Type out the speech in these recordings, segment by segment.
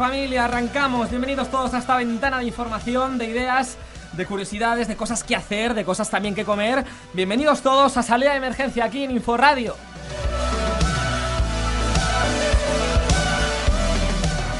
familia, arrancamos. Bienvenidos todos a esta ventana de información, de ideas, de curiosidades, de cosas que hacer, de cosas también que comer. Bienvenidos todos a Salida de Emergencia aquí en Inforadio.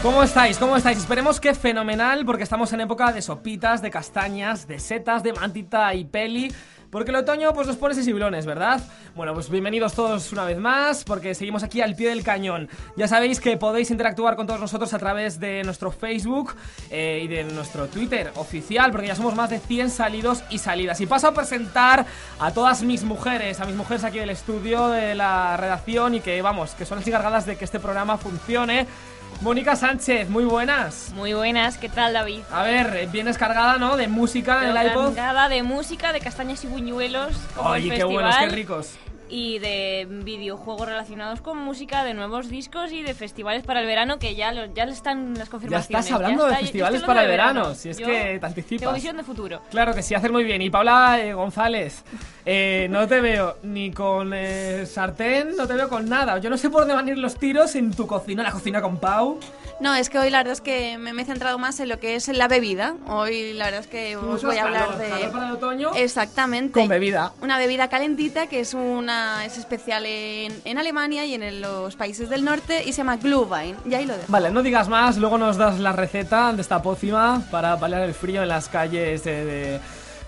¿Cómo estáis? ¿Cómo estáis? Esperemos que fenomenal porque estamos en época de sopitas, de castañas, de setas, de mantita y peli. Porque el otoño pues nos pone sensiblones, ¿verdad? Bueno, pues bienvenidos todos una vez más, porque seguimos aquí al pie del cañón. Ya sabéis que podéis interactuar con todos nosotros a través de nuestro Facebook eh, y de nuestro Twitter oficial, porque ya somos más de 100 salidos y salidas. Y paso a presentar a todas mis mujeres, a mis mujeres aquí del estudio, de la redacción, y que vamos, que son las encargadas de que este programa funcione. Mónica Sánchez, muy buenas. Muy buenas, ¿qué tal David? A ver, vienes cargada, ¿no? De música en el iPod. Cargada de música, de castañas y buñuelos. El qué buenos, qué ricos. Y de videojuegos relacionados con música, de nuevos discos y de festivales para el verano que ya, lo- ya están las Ya confirmaciones. estás hablando de está, festivales para el de verano, si es Yo que te Tengo anticipas. visión de futuro. Claro que sí, haces muy bien. Y Paula eh, González, eh, no te veo ni con eh, sartén, no te veo con nada. Yo no sé por dónde van a ir los tiros en tu cocina, la cocina con Pau. No, es que hoy la verdad es que me, me he centrado más en lo que es la bebida. Hoy la verdad es que os voy a hablar calor, de... calor para el otoño Exactamente. con bebida. Una bebida calentita que es una es especial en, en Alemania y en el- los países del norte y se llama Glühwein. Y ahí lo dejo. Vale, no digas más, luego nos das la receta de esta pócima para paliar el frío en las calles de, de-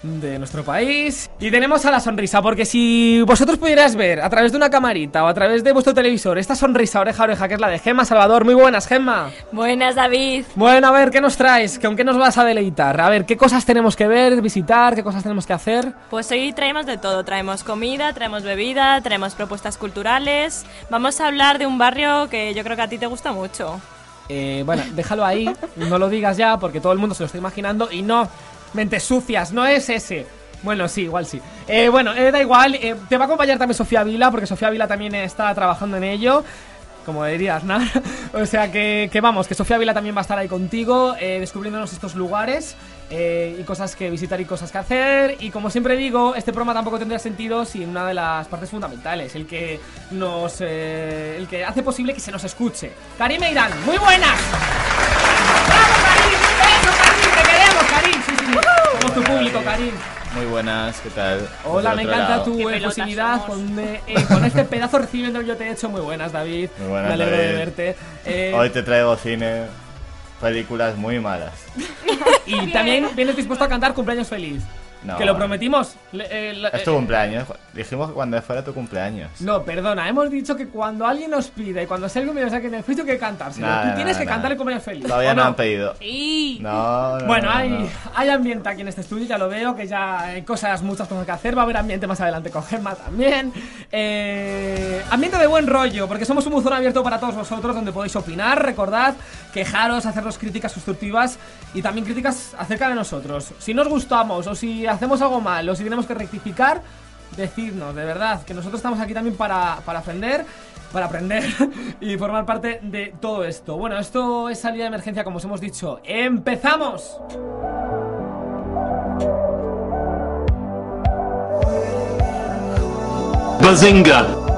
de nuestro país. Y tenemos a la sonrisa, porque si vosotros pudierais ver a través de una camarita o a través de vuestro televisor esta sonrisa oreja a oreja que es la de Gemma Salvador, muy buenas, Gemma. Buenas David. Bueno, a ver, ¿qué nos traes? ¿Con qué nos vas a deleitar? A ver, ¿qué cosas tenemos que ver, visitar? ¿Qué cosas tenemos que hacer? Pues hoy traemos de todo, traemos comida, traemos bebida, traemos propuestas culturales. Vamos a hablar de un barrio que yo creo que a ti te gusta mucho. Eh, bueno, déjalo ahí, no lo digas ya porque todo el mundo se lo está imaginando y no, mentes sucias, no es ese. Bueno, sí, igual sí. Eh, bueno, eh, da igual, eh, te va a acompañar también Sofía Vila porque Sofía Vila también está trabajando en ello. Como dirías, ¿no? o sea que, vamos, que Sofía Vila también va a estar ahí contigo, eh, descubriéndonos estos lugares y cosas que visitar y cosas que hacer. Y como siempre digo, este programa tampoco tendría sentido sin una de las partes fundamentales, el que nos, el que hace posible que se nos escuche. Karim Meirán, muy buenas. ¡Bravo, Karim! ¡Eso, Karim! Sí, sí, sí. Somos tu público, Karim. Muy buenas, ¿qué tal? Hola, me encanta lado. tu efusividad con, eh, eh, con este pedazo recibiendo yo te he hecho muy buenas, David. Muy buenas, me alegro de verte. Eh, Hoy te traigo cine, películas muy malas. y también vienes dispuesto a cantar cumpleaños feliz. No. Que lo prometimos. Le- eh, la- Es eh, tu cumpleaños. Dijimos que cuando fuera tu cumpleaños. No, perdona, hemos dicho que cuando alguien nos pide y cuando sea el cumpleaños que en el juicio hay que cantárselo. Nada, Tú tienes que nada. cantar el cumpleaños feliz. Todavía ¿o no han pedido. Sí. No, no, Bueno, no, hay, no. hay ambiente aquí en este estudio, ya lo veo, que ya hay cosas, muchas cosas que hacer. Va a haber ambiente más adelante con Gemma también. Eh, ambiente de buen rollo, porque somos un buzón abierto para todos vosotros donde podéis opinar, recordad, quejaros, hacernos críticas constructivas y también críticas acerca de nosotros. Si nos gustamos o si hacemos algo mal o si tenemos que rectificar, decidnos, de verdad, que nosotros estamos aquí también para, para aprender. Para aprender y formar parte de todo esto. Bueno, esto es salida de emergencia, como os hemos dicho. ¡Empezamos! Bazinga!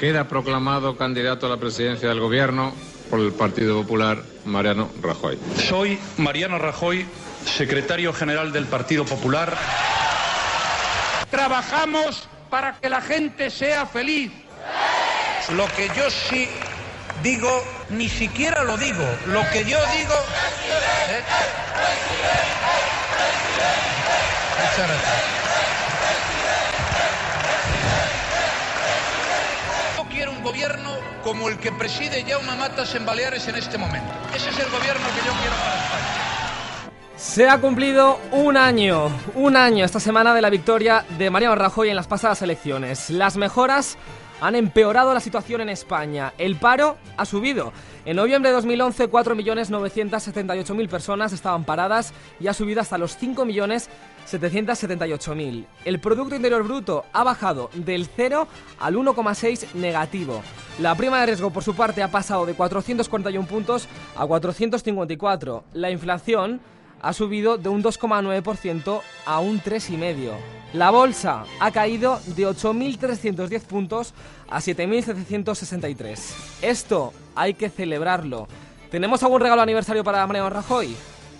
Queda proclamado candidato a la presidencia del gobierno por el Partido Popular Mariano Rajoy. Soy Mariano Rajoy, secretario general del Partido Popular. Trabajamos para que la gente sea feliz. Lo que yo sí digo, ni siquiera lo digo. Lo que yo digo... ¿eh? Muchas gracias. Gobierno como el que preside Jaume Matas en Baleares en este momento. Ese es el gobierno que yo quiero para España. Se ha cumplido un año, un año esta semana de la victoria de Mariano Rajoy en las pasadas elecciones. Las mejoras han empeorado la situación en España. El paro ha subido. En noviembre de 2011, 4.978.000 personas estaban paradas y ha subido hasta los 5.778.000. El Producto Interior Bruto ha bajado del 0 al 1,6 negativo. La prima de riesgo, por su parte, ha pasado de 441 puntos a 454. La inflación ha subido de un 2,9% a un 3,5%. La bolsa ha caído de 8.310 puntos a 7.763. Esto hay que celebrarlo. ¿Tenemos algún regalo aniversario para Mariano Rajoy?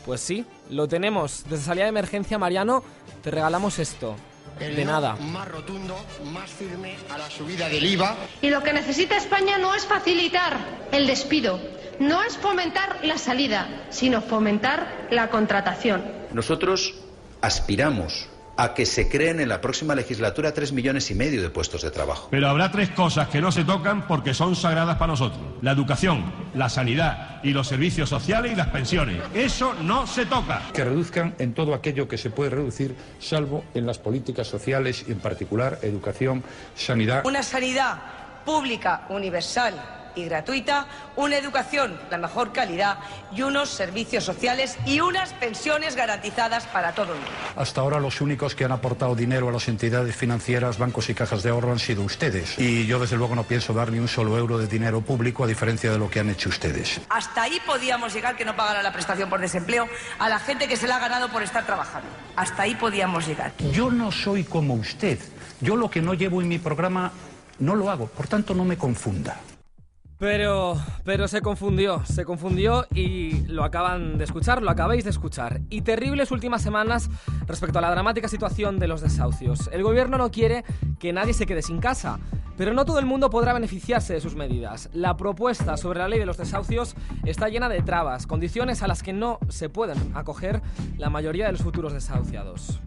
Pues sí, lo tenemos. Desde salida de emergencia, Mariano, te regalamos esto. de nada. Más rotundo, más firme a la subida del IVA. Y lo que necesita España no es facilitar el despido, no es fomentar la salida, sino fomentar la contratación. Nosotros aspiramos a que se creen en la próxima legislatura tres millones y medio de puestos de trabajo. Pero habrá tres cosas que no se tocan porque son sagradas para nosotros. La educación, la sanidad y los servicios sociales y las pensiones. Eso no se toca. Que reduzcan en todo aquello que se puede reducir, salvo en las políticas sociales y en particular educación, sanidad. Una sanidad pública, universal y gratuita, una educación de mejor calidad y unos servicios sociales y unas pensiones garantizadas para todo el mundo. Hasta ahora los únicos que han aportado dinero a las entidades financieras, bancos y cajas de ahorro han sido ustedes. Y yo desde luego no pienso dar ni un solo euro de dinero público a diferencia de lo que han hecho ustedes. Hasta ahí podíamos llegar que no pagara la prestación por desempleo a la gente que se la ha ganado por estar trabajando. Hasta ahí podíamos llegar. Yo no soy como usted. Yo lo que no llevo en mi programa no lo hago, por tanto no me confunda. Pero, pero se confundió, se confundió y lo acaban de escuchar, lo acabáis de escuchar. Y terribles últimas semanas respecto a la dramática situación de los desahucios. El gobierno no quiere que nadie se quede sin casa, pero no todo el mundo podrá beneficiarse de sus medidas. La propuesta sobre la ley de los desahucios está llena de trabas, condiciones a las que no se pueden acoger la mayoría de los futuros desahuciados.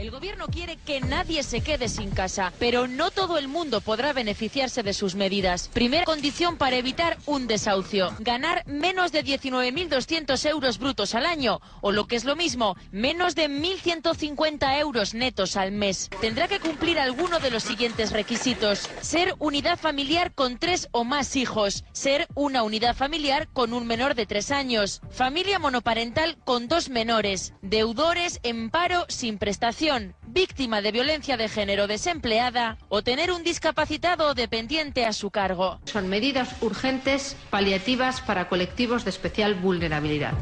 El gobierno quiere que nadie se quede sin casa, pero no todo el mundo podrá beneficiarse de sus medidas. Primera condición para evitar un desahucio, ganar menos de 19.200 euros brutos al año, o lo que es lo mismo, menos de 1.150 euros netos al mes. Tendrá que cumplir alguno de los siguientes requisitos. Ser unidad familiar con tres o más hijos, ser una unidad familiar con un menor de tres años, familia monoparental con dos menores, deudores en paro sin prestación víctima de violencia de género desempleada o tener un discapacitado o dependiente a su cargo. Son medidas urgentes, paliativas para colectivos de especial vulnerabilidad.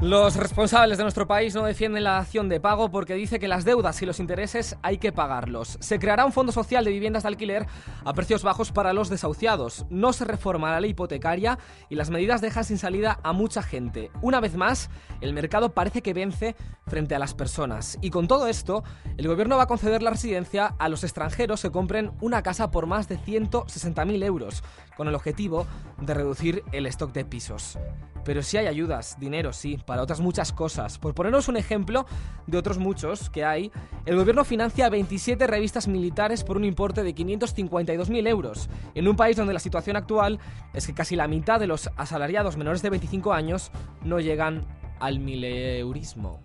Los responsables de nuestro país no defienden la acción de pago porque dice que las deudas y los intereses hay que pagarlos. Se creará un fondo social de viviendas de alquiler a precios bajos para los desahuciados. No se reforma la ley hipotecaria y las medidas dejan sin salida a mucha gente. Una vez más, el mercado parece que vence frente a las personas. Y con todo esto, el gobierno va a conceder la residencia a los extranjeros que compren una casa por más de 160.000 euros, con el objetivo de reducir el stock de pisos. Pero sí hay ayudas, dinero sí, para otras muchas cosas. Por ponernos un ejemplo de otros muchos que hay, el gobierno financia 27 revistas militares por un importe de 552.000 euros, en un país donde la situación actual es que casi la mitad de los asalariados menores de 25 años no llegan al mileurismo.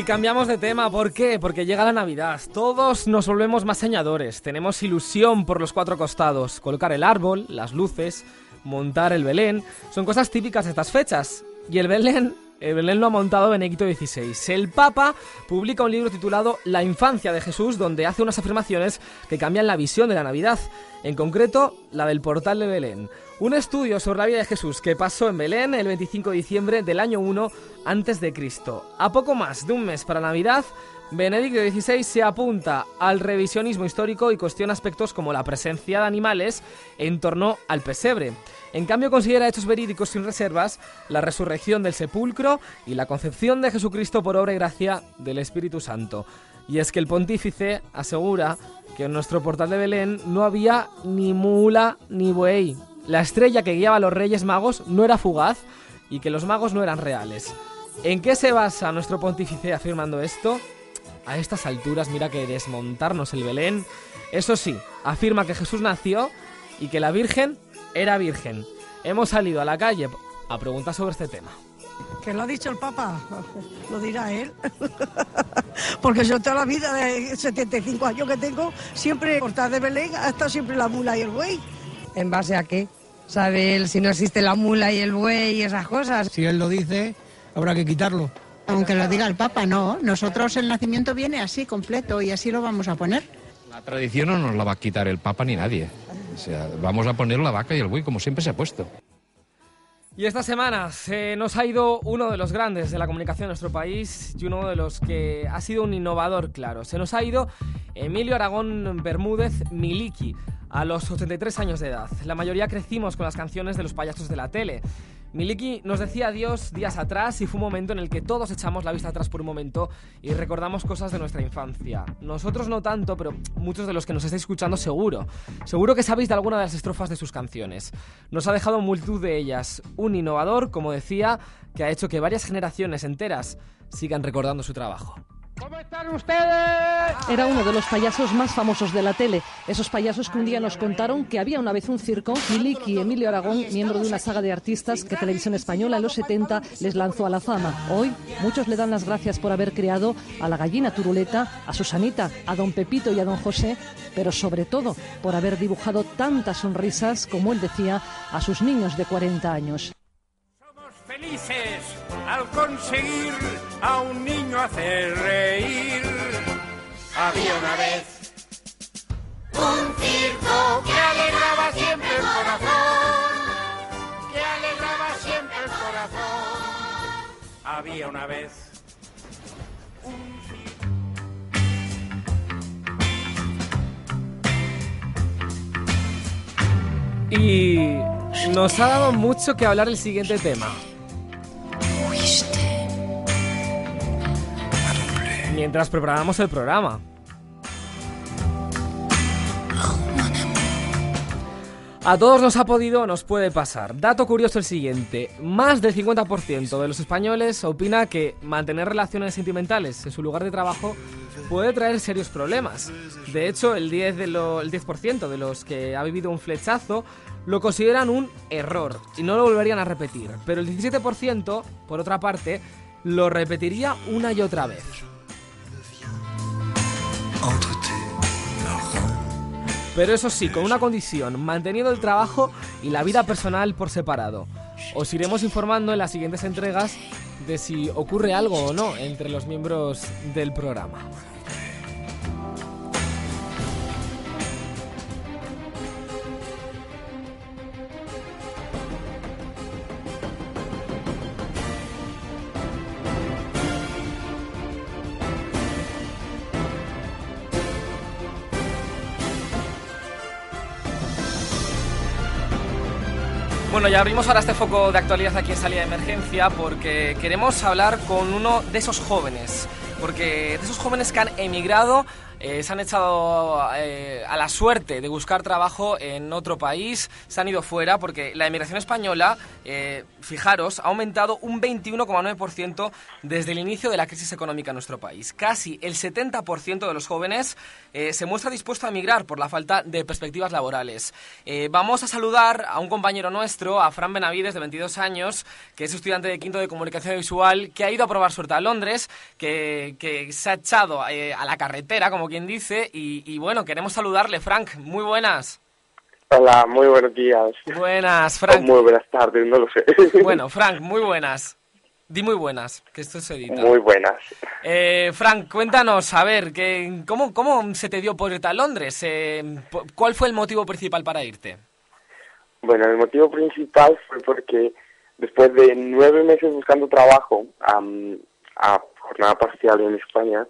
Y cambiamos de tema, ¿por qué? Porque llega la Navidad. Todos nos volvemos más soñadores, tenemos ilusión por los cuatro costados, colocar el árbol, las luces, montar el Belén, son cosas típicas de estas fechas. Y el Belén el Belén lo ha montado Benedicto XVI. El Papa publica un libro titulado La infancia de Jesús, donde hace unas afirmaciones que cambian la visión de la Navidad, en concreto la del portal de Belén. Un estudio sobre la vida de Jesús que pasó en Belén el 25 de diciembre del año 1 antes de Cristo. A poco más de un mes para Navidad, Benedicto XVI se apunta al revisionismo histórico y cuestiona aspectos como la presencia de animales en torno al pesebre. En cambio, considera hechos verídicos sin reservas la resurrección del sepulcro y la concepción de Jesucristo por obra y gracia del Espíritu Santo. Y es que el pontífice asegura que en nuestro portal de Belén no había ni mula ni buey. La estrella que guiaba a los Reyes Magos no era fugaz y que los magos no eran reales. ¿En qué se basa nuestro pontífice afirmando esto? A estas alturas, mira que desmontarnos el Belén. Eso sí, afirma que Jesús nació y que la Virgen era virgen. Hemos salido a la calle a preguntar sobre este tema. Que lo ha dicho el Papa, lo dirá él. Porque yo toda la vida de 75 años que tengo, siempre portada de Belén ha estado siempre la mula y el buey. ¿En base a qué? ¿Sabe él si no existe la mula y el buey y esas cosas? Si él lo dice, habrá que quitarlo. Aunque lo diga el Papa, no. Nosotros el nacimiento viene así, completo, y así lo vamos a poner. La tradición no nos la va a quitar el Papa ni nadie. O sea, vamos a poner la vaca y el buey como siempre se ha puesto. Y esta semana se nos ha ido uno de los grandes de la comunicación de nuestro país y uno de los que ha sido un innovador, claro. Se nos ha ido Emilio Aragón Bermúdez Miliki a los 83 años de edad. La mayoría crecimos con las canciones de los payasos de la tele. Miliki nos decía adiós días atrás y fue un momento en el que todos echamos la vista atrás por un momento y recordamos cosas de nuestra infancia. Nosotros no tanto, pero muchos de los que nos estáis escuchando seguro. Seguro que sabéis de alguna de las estrofas de sus canciones. Nos ha dejado multitud de ellas. Un innovador, como decía, que ha hecho que varias generaciones enteras sigan recordando su trabajo. ¿Cómo están ustedes? Era uno de los payasos más famosos de la tele. Esos payasos que un día nos contaron que había una vez un circo. Miliki Emilio Aragón, miembro de una saga de artistas que Televisión Española en los 70 les lanzó a la fama. Hoy muchos le dan las gracias por haber creado a la gallina turuleta, a Susanita, a don Pepito y a don José, pero sobre todo por haber dibujado tantas sonrisas, como él decía, a sus niños de 40 años felices al conseguir a un niño hacer reír. Había una vez un circo que alegraba siempre el corazón, que alegraba siempre el corazón. Había una vez un Y nos ha dado mucho que hablar el siguiente tema. Mientras preparábamos el programa. A todos nos ha podido, nos puede pasar. Dato curioso el siguiente. Más del 50% de los españoles opina que mantener relaciones sentimentales en su lugar de trabajo puede traer serios problemas. De hecho, el 10%, de, lo, el 10 de los que ha vivido un flechazo lo consideran un error y no lo volverían a repetir. Pero el 17%, por otra parte, lo repetiría una y otra vez. Pero eso sí, con una condición, manteniendo el trabajo y la vida personal por separado. Os iremos informando en las siguientes entregas de si ocurre algo o no entre los miembros del programa. Bueno, ya abrimos ahora este foco de actualidad aquí en Salida de Emergencia porque queremos hablar con uno de esos jóvenes. Porque de esos jóvenes que han emigrado eh, se han echado eh, a la suerte de buscar trabajo en otro país, se han ido fuera porque la emigración española, eh, fijaros, ha aumentado un 21,9% desde el inicio de la crisis económica en nuestro país. Casi el 70% de los jóvenes se muestra dispuesto a emigrar por la falta de perspectivas laborales. vamos a saludar a un compañero nuestro, a Fran Benavides, de 22 años, que es estudiante de quinto de comunicación visual, que ha ido a probar suerte a Londres, que, que se ha echado a la carretera, como quien dice. Y, bueno, queremos saludarle, Frank. Muy buenas. Hola, muy buenos días. Buenas, Frank. muy buenas tardes, no lo sé. Bueno, Frank, muy buenas. Di muy buenas, que esto se edita. Muy buenas. Eh, Frank, cuéntanos, a ver, que, ¿cómo, ¿cómo se te dio por irte a Londres? Eh, ¿Cuál fue el motivo principal para irte? Bueno, el motivo principal fue porque después de nueve meses buscando trabajo a jornada parcial en España,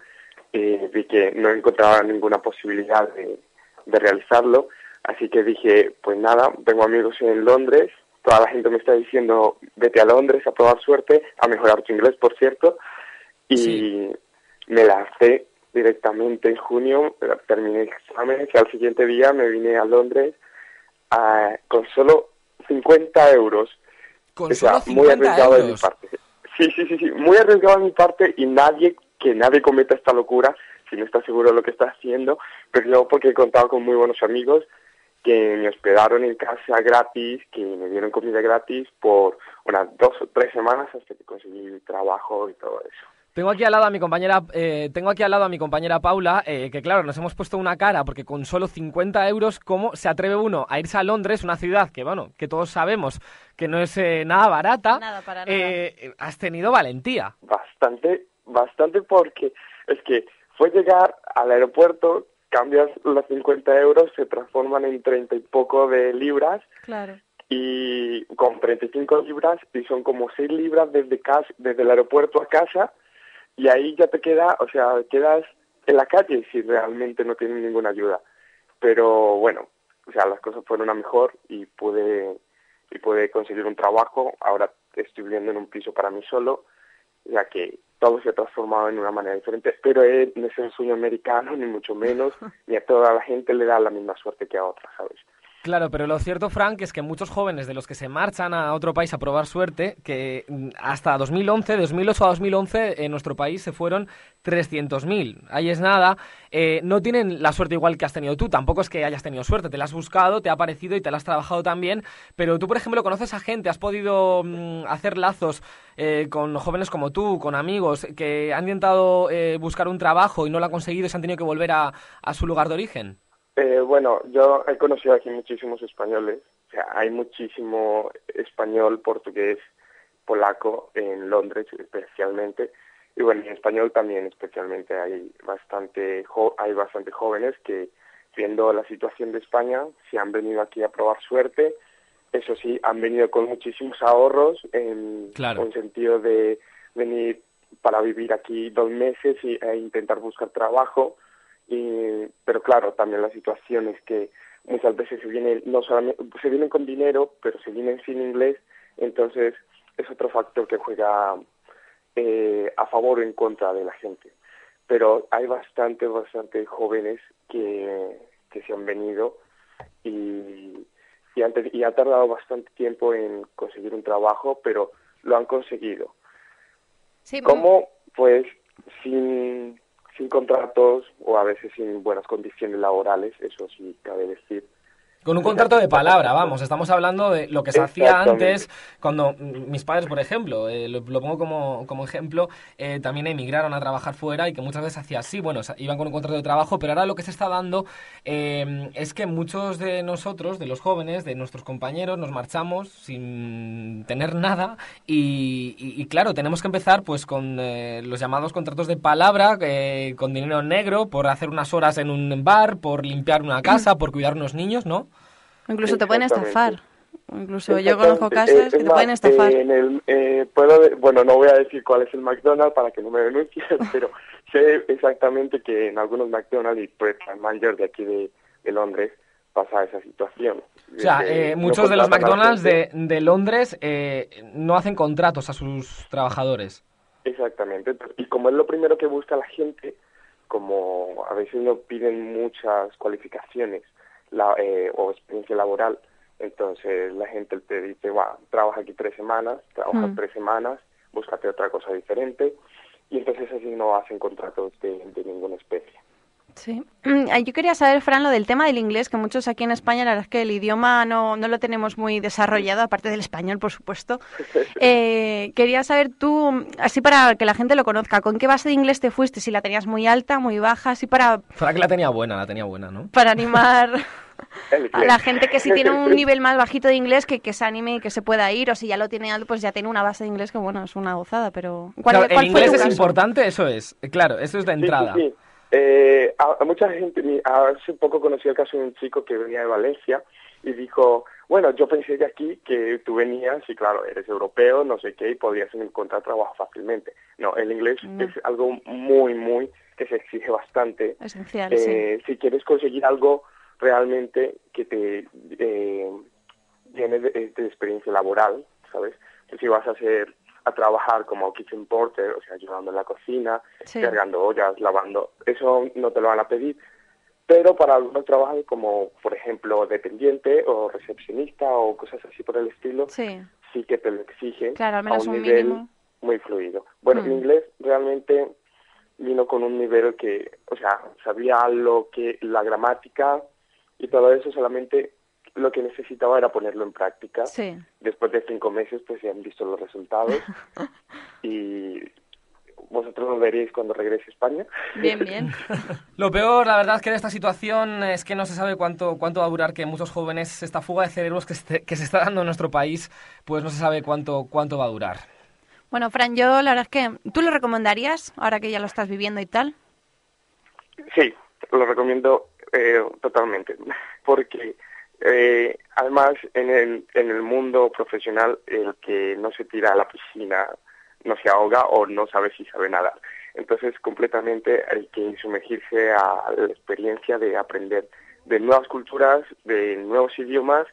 eh, vi que no encontraba ninguna posibilidad de, realizarlo, así que dije, pues nada, tengo amigos en Londres, toda la gente me está diciendo, vete a Londres a probar suerte, a mejorar tu inglés, por cierto, y me lancé directamente en junio, terminé exámenes y al siguiente día me vine a Londres con solo 50 euros Con O sea, solo muy 50 arriesgado de mi euros. parte. Sí, sí, sí, sí, muy arriesgado de mi parte y nadie, que nadie cometa esta locura si no está seguro de lo que está haciendo, pero yo porque he contado con muy buenos amigos que me hospedaron en casa gratis, que me dieron comida gratis por unas dos o tres semanas hasta que conseguí trabajo y todo eso. Tengo aquí al lado a mi compañera, eh, tengo aquí al lado a mi compañera Paula, eh, que claro, nos hemos puesto una cara porque con solo 50 euros, ¿cómo se atreve uno a irse a Londres, una ciudad que bueno, que todos sabemos que no es eh, nada barata? Nada, para nada. eh, has tenido valentía. Bastante, bastante porque es que fue llegar al aeropuerto, cambias los 50 euros, se transforman en 30 y poco de libras Claro. y con 35 libras y son como 6 libras desde casa, desde el aeropuerto a casa y ahí ya te queda, o sea, quedas en la calle si realmente no tienes ninguna ayuda. Pero bueno, o sea, las cosas fueron a mejor y pude y pude conseguir un trabajo. Ahora estoy viviendo en un piso para mí solo, ya que todo se ha transformado en una manera diferente. Pero eh, no es el sueño americano, ni mucho menos, ni a toda la gente le da la misma suerte que a otra, ¿sabes? Claro, pero lo cierto, Frank, es que muchos jóvenes de los que se marchan a otro país a probar suerte, que mm, hasta 2011, 2008 a 2011, en nuestro país se fueron 300.000. Ahí es nada. Eh, no tienen la suerte igual que has tenido tú. Tampoco es que hayas tenido suerte. Te la has buscado, te ha parecido y te la has trabajado también. Pero tú, por ejemplo, conoces a gente, has podido mm, hacer lazos eh, con jóvenes como tú, con amigos, que han intentado eh, buscar un trabajo y no lo han conseguido y se han tenido que volver a, a su lugar de origen. Eh, bueno, yo he conocido aquí muchísimos españoles, o sea, hay muchísimo español, portugués, polaco en Londres especialmente, y bueno, en español también especialmente hay bastante, jo- hay bastante jóvenes que viendo la situación de España se han venido aquí a probar suerte, eso sí, han venido con muchísimos ahorros en, Claro. en sentido de venir para vivir aquí dos meses y, e intentar buscar trabajo, y, pero claro, también la situación es que muchas veces se vienen, no solamente, se vienen con dinero, pero se vienen sin inglés, entonces es otro factor que juega eh, a favor o en contra de la gente. Pero hay bastante, bastante jóvenes que, que se han venido y, y, ha tardado bastante tiempo en conseguir un trabajo, pero lo han conseguido. Sí, ¿Cómo? Pues sin, sin contratos o a veces sin buenas condiciones laborales, eso sí cabe decir. Con un contrato de palabra, vamos, estamos hablando de lo que se hacía antes cuando mis padres, por ejemplo, eh, lo, lo pongo como, como ejemplo, eh, también emigraron a trabajar fuera y que muchas veces hacía así, bueno, o sea, iban con un contrato de trabajo, pero ahora lo que se está dando eh, es que muchos de nosotros, de los jóvenes, de nuestros compañeros, nos marchamos sin tener nada y, y- y claro, tenemos que empezar pues con eh, los llamados contratos de palabra, eh, con dinero negro, por hacer unas horas en un bar, por limpiar una casa, por cuidar unos niños, ¿no? Incluso te pueden estafar. Incluso yo conozco casas Eh, que te pueden estafar. eh, en el, eh, puedo, bueno, no voy a decir cuál es el McDonald's para que no me denuncien, pero sé exactamente que en algunos McDonald's y Pret Manager de aquí de, de Londres pasa esa situación. O sea, eh, no muchos de los McDonald's de, de Londres eh, no hacen contratos a sus trabajadores. Exactamente. Y como es lo primero que busca la gente, como a veces no piden muchas cualificaciones la- eh, o experiencia laboral, entonces la gente te dice, va, trabaja aquí tres semanas, trabaja Mm. tres semanas, búscate otra cosa diferente, y entonces así no hacen contratos de, de ninguna especie. Sí. Mm, Yo quería saber, Fran, lo del tema del inglés, que muchos aquí en España, la verdad es que el idioma no, no lo tenemos muy desarrollado, aparte del español, por supuesto. Eh, quería saber tú, así para que la gente lo conozca, ¿con qué base de inglés te fuiste? Si la tenías muy alta, muy baja, así para, Frank la tenía buena, la tenía buena, ¿no? para animar a la gente que si tiene un nivel más bajito de inglés, que, que se anime y que se pueda ir, o si ya lo tiene alto, pues ya tiene una base de inglés que, bueno, es una gozada, pero... ¿Cuál, Claro, cuál el fue inglés es caso? importante, eso es. Claro, eso es de Sí, entrada. Sí, sí. Eh, a, a mucha gente, hace poco conocí el caso de un chico que venía de Valencia y dijo, bueno, yo pensé de aquí que tú venías y claro, eres europeo, no sé qué, y podrías encontrar trabajo fácilmente. No, el inglés No. es algo muy, muy, que se exige bastante. Esencial, Eh, Si quieres conseguir algo realmente que te eh, llene de, de experiencia laboral, ¿sabes? Que si vas a hacer a trabajar como kitchen porter, o sea, ayudando en la cocina, Sí. cargando ollas, lavando, eso no te lo van a pedir. Pero para algunos trabajos como, por ejemplo, dependiente o recepcionista o cosas así por el estilo, Sí. sí que te lo exige Claro, al a menos un un nivel mínimo. muy fluido. Bueno, Mm. mi inglés realmente vino con un nivel que, o sea, sabía lo que la gramática y todo eso solamente lo que necesitaba era ponerlo en práctica. Sí. Después de cinco meses, pues ya han visto los resultados y vosotros lo veréis cuando regrese a España. Bien, bien. Lo peor, la verdad, que de esta situación es que no se sabe cuánto, cuánto va a durar que muchos jóvenes, esta fuga de cerebros que, se- que se está dando en nuestro país, pues no se sabe cuánto, cuánto va a durar. Bueno, Fran, yo la verdad es que tú lo recomendarías, ahora que ya lo estás viviendo y tal. Sí, lo recomiendo eh, totalmente, porque eh, además en el, en el mundo profesional el que no se tira a la piscina no se ahoga o no sabe si sabe nadar. Entonces completamente hay que sumergirse a la experiencia de aprender de nuevas culturas, de nuevos idiomas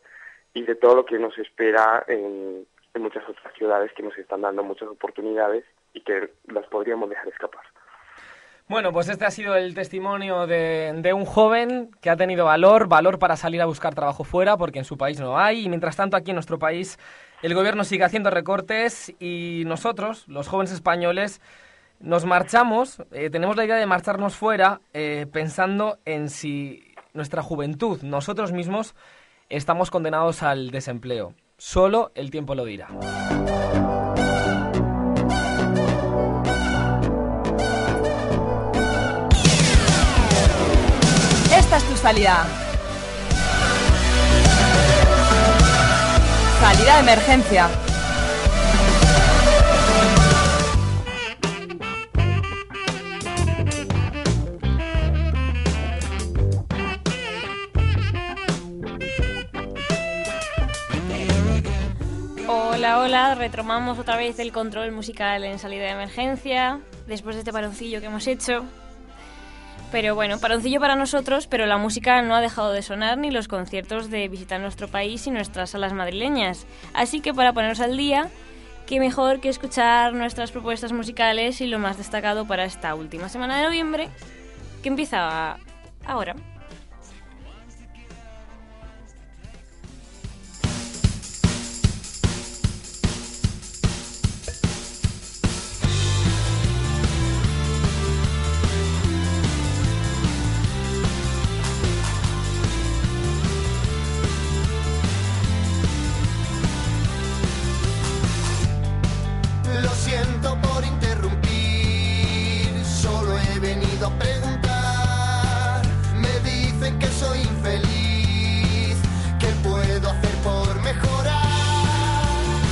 y de todo lo que nos espera en, en muchas otras ciudades que nos están dando muchas oportunidades y que las podríamos dejar escapar. Bueno, pues este ha sido el testimonio de, un joven que ha tenido valor, valor para salir a buscar trabajo fuera, porque en su país no hay, y mientras tanto aquí en nuestro país el gobierno sigue haciendo recortes y nosotros, los jóvenes españoles, nos marchamos, eh, tenemos la idea de marcharnos fuera eh, pensando en si nuestra juventud, nosotros mismos, estamos condenados al desempleo. Solo el tiempo lo dirá. Salida. Salida de emergencia. Hola, hola, retomamos otra vez el control musical en salida de emergencia, después de este paroncillo que hemos hecho. Pero bueno, paroncillo para nosotros, pero la música no ha dejado de sonar ni los conciertos de visitar nuestro país y nuestras salas madrileñas. Así que para ponernos al día, qué mejor que escuchar nuestras propuestas musicales y lo más destacado para esta última semana de noviembre, que empieza ahora.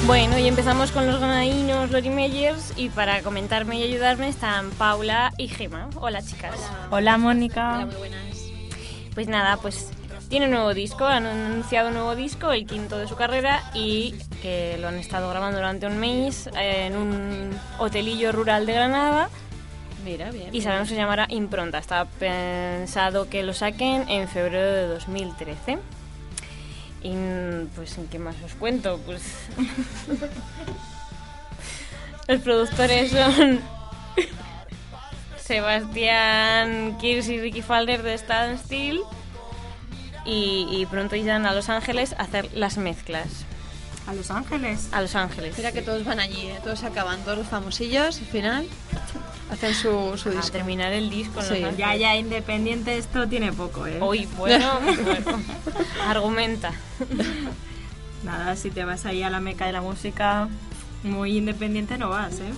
Bueno, y empezamos con los granadinos Lori Meyers y para comentarme y ayudarme están Paula y Gema. Hola chicas. Hola Mónica. Hola, muy buenas. Pues nada, pues tiene un nuevo disco, han anunciado un nuevo disco, el quinto de su carrera y que lo han estado grabando durante un mes en un hotelillo rural de Granada. Mira, bien. Y sabemos que se llamará Impronta. Está pensado que lo saquen en febrero de 2013. Y pues, ¿en qué más os cuento? Pues. Los productores son. Sebastián Kirs y Ricky Falder de Still. Y, y pronto irán a Los Ángeles a hacer las mezclas. ¿A Los Ángeles? A Los Ángeles. Mira que todos van allí, ¿eh? todos se acaban, todos los famosillos, al final hacen su, su A disco. terminar el disco. Sí. Ángeles. Ya, ya, independiente esto tiene poco, ¿eh? Hoy, bueno, bueno, argumenta. Nada, si te vas ahí a la meca de la música, muy independiente no vas, ¿eh?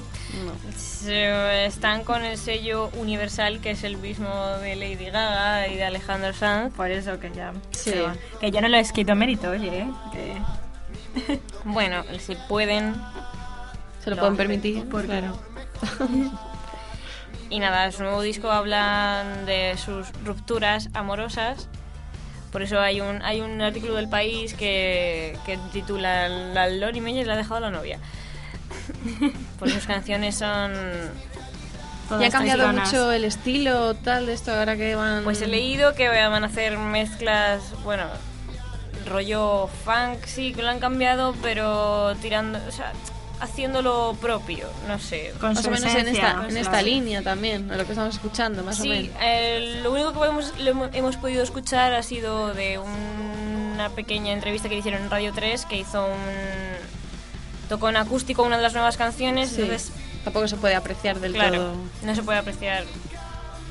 Se- Están con el sello Universal, que es el mismo de Lady Gaga y de Alejandro Sanz. Por eso que ya. Sí. Que yo no lo he escrito mérito, oye, ¿eh? Que... Bueno, si pueden. Se lo pueden permitir, ¿Por qué claro. Y nada, su nuevo disco hablan de sus rupturas amorosas. Por eso hay un, hay un artículo del país que, que titula La Lori Meyers le ha dejado a la novia. Por sus canciones son. Y ha cambiado mucho el estilo tal de esto ahora que van... Pues he leído que van a hacer mezclas, bueno, rollo funk, sí, que lo han cambiado, pero tirando, o sea, haciéndolo propio, no sé. más o menos en esta, en esta línea también, a lo que estamos escuchando, más o Sí, menos. eh, lo único que lo hemos, hemos podido escuchar ha sido de una pequeña entrevista que le hicieron en Radio 3 que hizo un, tocó en acústico una de las nuevas canciones, Sí. entonces Tampoco se puede apreciar del claro, todo. no se puede apreciar,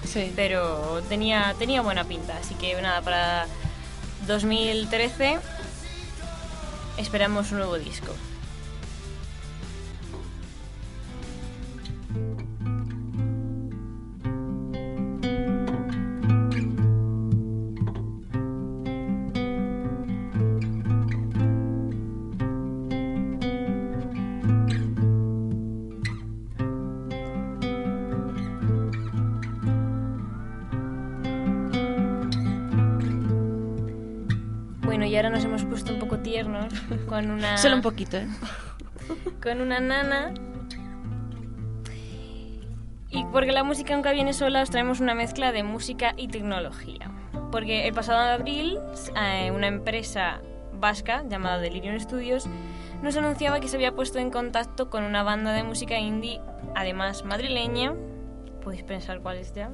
Sí. pero tenía, tenía buena pinta, así que nada, para 2013 esperamos un nuevo disco. Bueno, y ahora nos hemos puesto un poco tiernos con una... Solo un poquito, ¿eh? con una nana. Y porque la música nunca viene sola, os traemos una mezcla de música y tecnología. Porque el pasado abril, eh, una empresa vasca llamada Delirium Studios nos anunciaba que se había puesto en contacto con una banda de música indie, además madrileña, podéis pensar cuál es ya,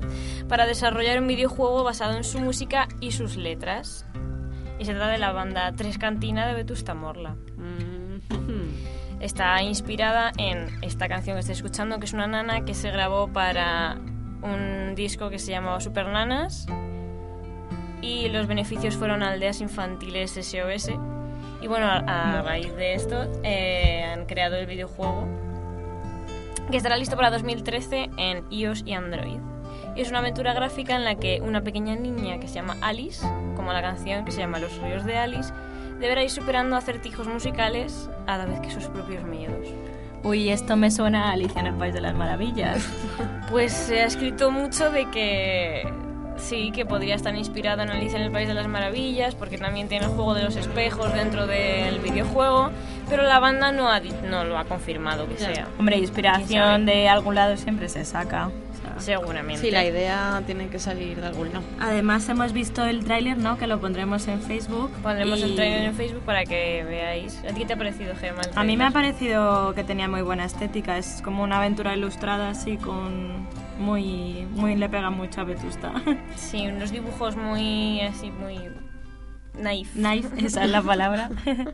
para desarrollar un videojuego basado en su música y sus letras. Y se trata de la banda Tres Cantina de Vetusta Morla. Está inspirada en esta canción que estoy escuchando, que es una nana que se grabó para un disco que se llamaba Super Nanas. Y los beneficios fueron a aldeas infantiles SOS. Y bueno, a, a raíz de esto eh, han creado el videojuego que estará listo para 2013 en iOS y Android. Y es una aventura gráfica en la que una pequeña niña que se llama Alice, como la canción que se llama Los ríos de Alice, deberá ir superando acertijos musicales a la vez que sus propios miedos. Uy, esto me suena a Alicia en el País de las Maravillas. Pues se ha escrito mucho de que sí, que podría estar inspirado en Alicia en el País de las Maravillas, porque también tiene el juego de los espejos dentro del videojuego, pero la banda no, ha, no lo ha confirmado que sea. Hombre, ¿Quién inspiración de algún lado siempre se saca. Seguramente. Sí, la idea tiene que salir de algún lado. Además hemos visto el tráiler, ¿no? Que lo pondremos en Facebook. Pondremos y el trailer en Facebook para que veáis. ¿A ti qué te ha parecido, Gemma? A mí me ha tráiler? parecido que tenía muy buena estética. Es como una aventura ilustrada así con... Muy, muy le pega mucho a Vetusta. Sí, unos dibujos muy así, muy naif. Naif, esa es la palabra.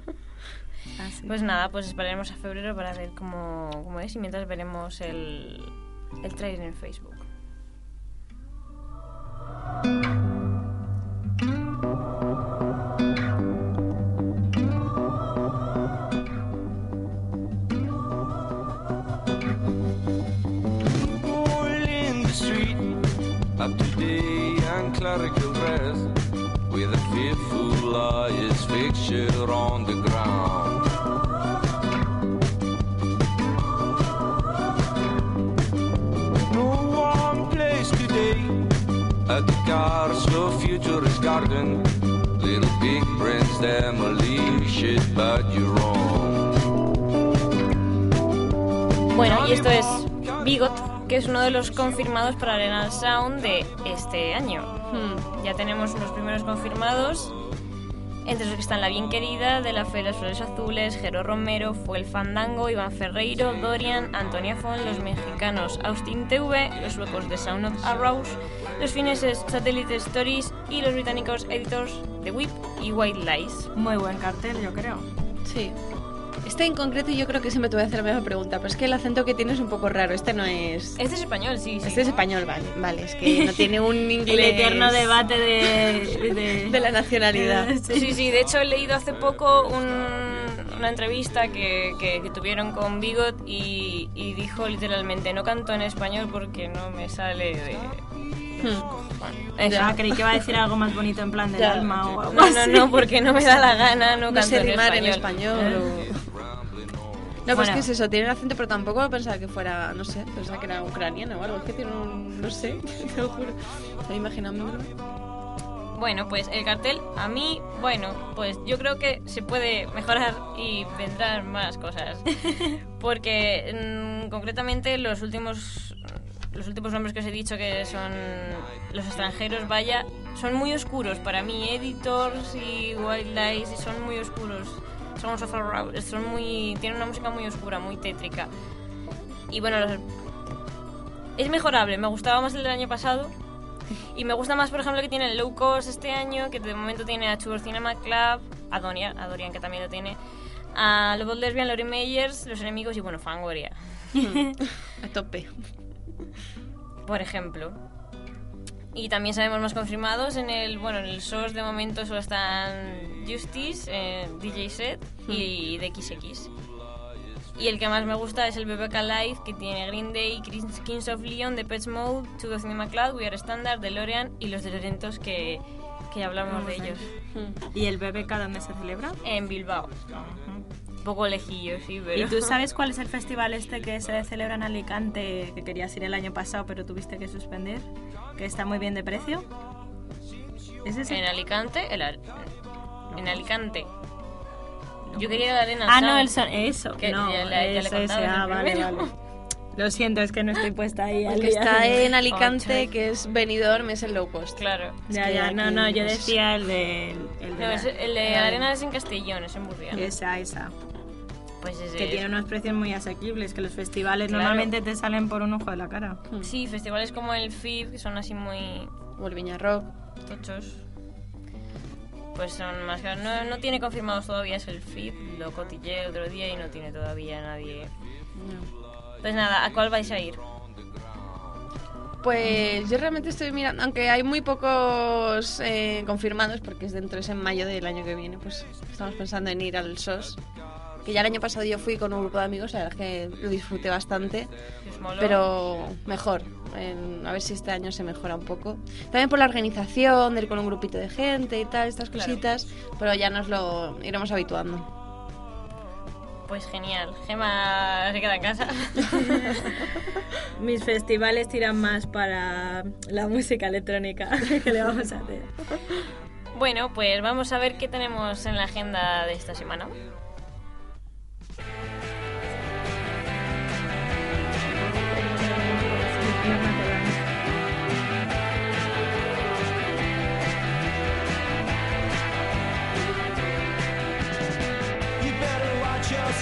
Pues nada, pues esperaremos a febrero para ver cómo, cómo es y mientras veremos el, el trailer en Facebook. Clerical dress, with a fearful lawyer's picture on the ground. At the Castle Futurist Garden. Little big brains demolition, but you're wrong. Bueno, y esto es Bigot, que es uno de los confirmados para Arenal Sound de este año. Hmm, Ya tenemos los primeros confirmados, entre los que están La Bien Querida, De la Fe las Flores Azules, Jero Romero, Fue el Fandango, Iván Ferreiro, Dorian, Antonia Fon, los mexicanos Austin TV, los suecos de Sound of Arrows, los fineses Satellite Stories y los británicos Editors de Whip y White Lies. Muy buen cartel, yo creo. Sí. Este en concreto yo creo que siempre te voy a hacer la misma pregunta, pero es que el acento que tiene es un poco raro. Este no es... Este es español, sí, sí. Este es español, vale. Vale, es que no tiene un inglés... El eterno debate de, de, de la nacionalidad. Sí, sí, de hecho he leído hace poco un- una entrevista que, que- que tuvieron con Bigot y, y dijo literalmente, no canto en español porque no me sale de... Eso. Ya, creí que iba a decir algo más bonito en plan del Ya. alma o algo No, no, no, porque no me da la gana, no, No sé en rimar en español. español o- No, pues Bueno. que es eso, tiene el acento, pero tampoco pensaba que fuera, no sé, pensaba que era ucraniano o algo. Es que tiene un, no sé, te lo juro. Estoy imaginándolo. Bueno, pues el cartel, a mí, bueno, pues yo creo que se puede mejorar y vendrán más cosas. Porque mm, concretamente los últimos los últimos nombres que os he dicho que son los extranjeros, vaya, son muy oscuros para mí. Editors y White Lies son muy oscuros. Son son muy tienen una música muy oscura, muy tétrica. Y bueno, los- es mejorable. Me gustaba más el del año pasado. Y me gusta más, por ejemplo, que tiene el Low Cost este año, que de momento tiene a Chubor Cinema Club, a Dorian, a Dorian que también lo tiene, A Lobot Lesbian, Lori Meyers, Los Enemigos y bueno, Fangoria. A tope. Por ejemplo. Y también sabemos más confirmados en el, bueno, en el SOS de momento solo están Justice, eh, DJ Set y DXX. Y el que más me gusta es el BBK Live, que tiene Green Day, Kings- of Leon, The Pets Mode, Two of Cinema Cloud, We Are Standard, DeLorean y los de Lorentos que, que ya hablamos de ellos. ¿Y el BBK dónde se celebra? En Bilbao. Un poco lejillo, sí, pero... ¿Y tú sabes cuál es el festival este que se celebra en Alicante, que querías ir el año pasado pero tuviste que suspender? Que está muy bien de precio. ¿Es ese? En Alicante, el en Alicante. Yo quería la arena. Ah, no, el son... eso. Que no, ya, le- ya le ese, en ah, vale, primero. vale. Lo siento, es que no estoy puesta ahí. al El que está en Alicante, que es Benidorm, es el low cost. Claro. Ya, ya, no, no, yo decía el de... El de, No, es- el de la- arena es en Castellón, es en Burriana. Esa, esa. Pues ese Que es. tiene unos precios muy asequibles, que los festivales Claro. normalmente te salen por un ojo de la cara. Sí, festivales como el FIB, que son así muy... O el Viña Rock. Tochos. Pues son más caros. No, no tiene confirmados todavía, es el FIB. Lo cotillé el otro día y no tiene todavía nadie... Pues nada, ¿a cuál vais a ir? Pues yo realmente estoy mirando, aunque hay muy pocos eh, confirmados, porque es dentro, es en mayo del año que viene, pues estamos pensando en ir al SOS. Que ya el año pasado yo fui con un grupo de amigos, la verdad es que lo disfruté bastante, pero mejor. en- a ver si este año se mejora un poco. También por la organización, de ir con un grupito de gente y tal, estas cositas, pero ya nos lo iremos habituando. Pues genial. Gema se queda en casa. Mis festivales tiran más para la música electrónica que le vamos a hacer. Bueno, pues vamos a ver qué tenemos en la agenda de esta semana.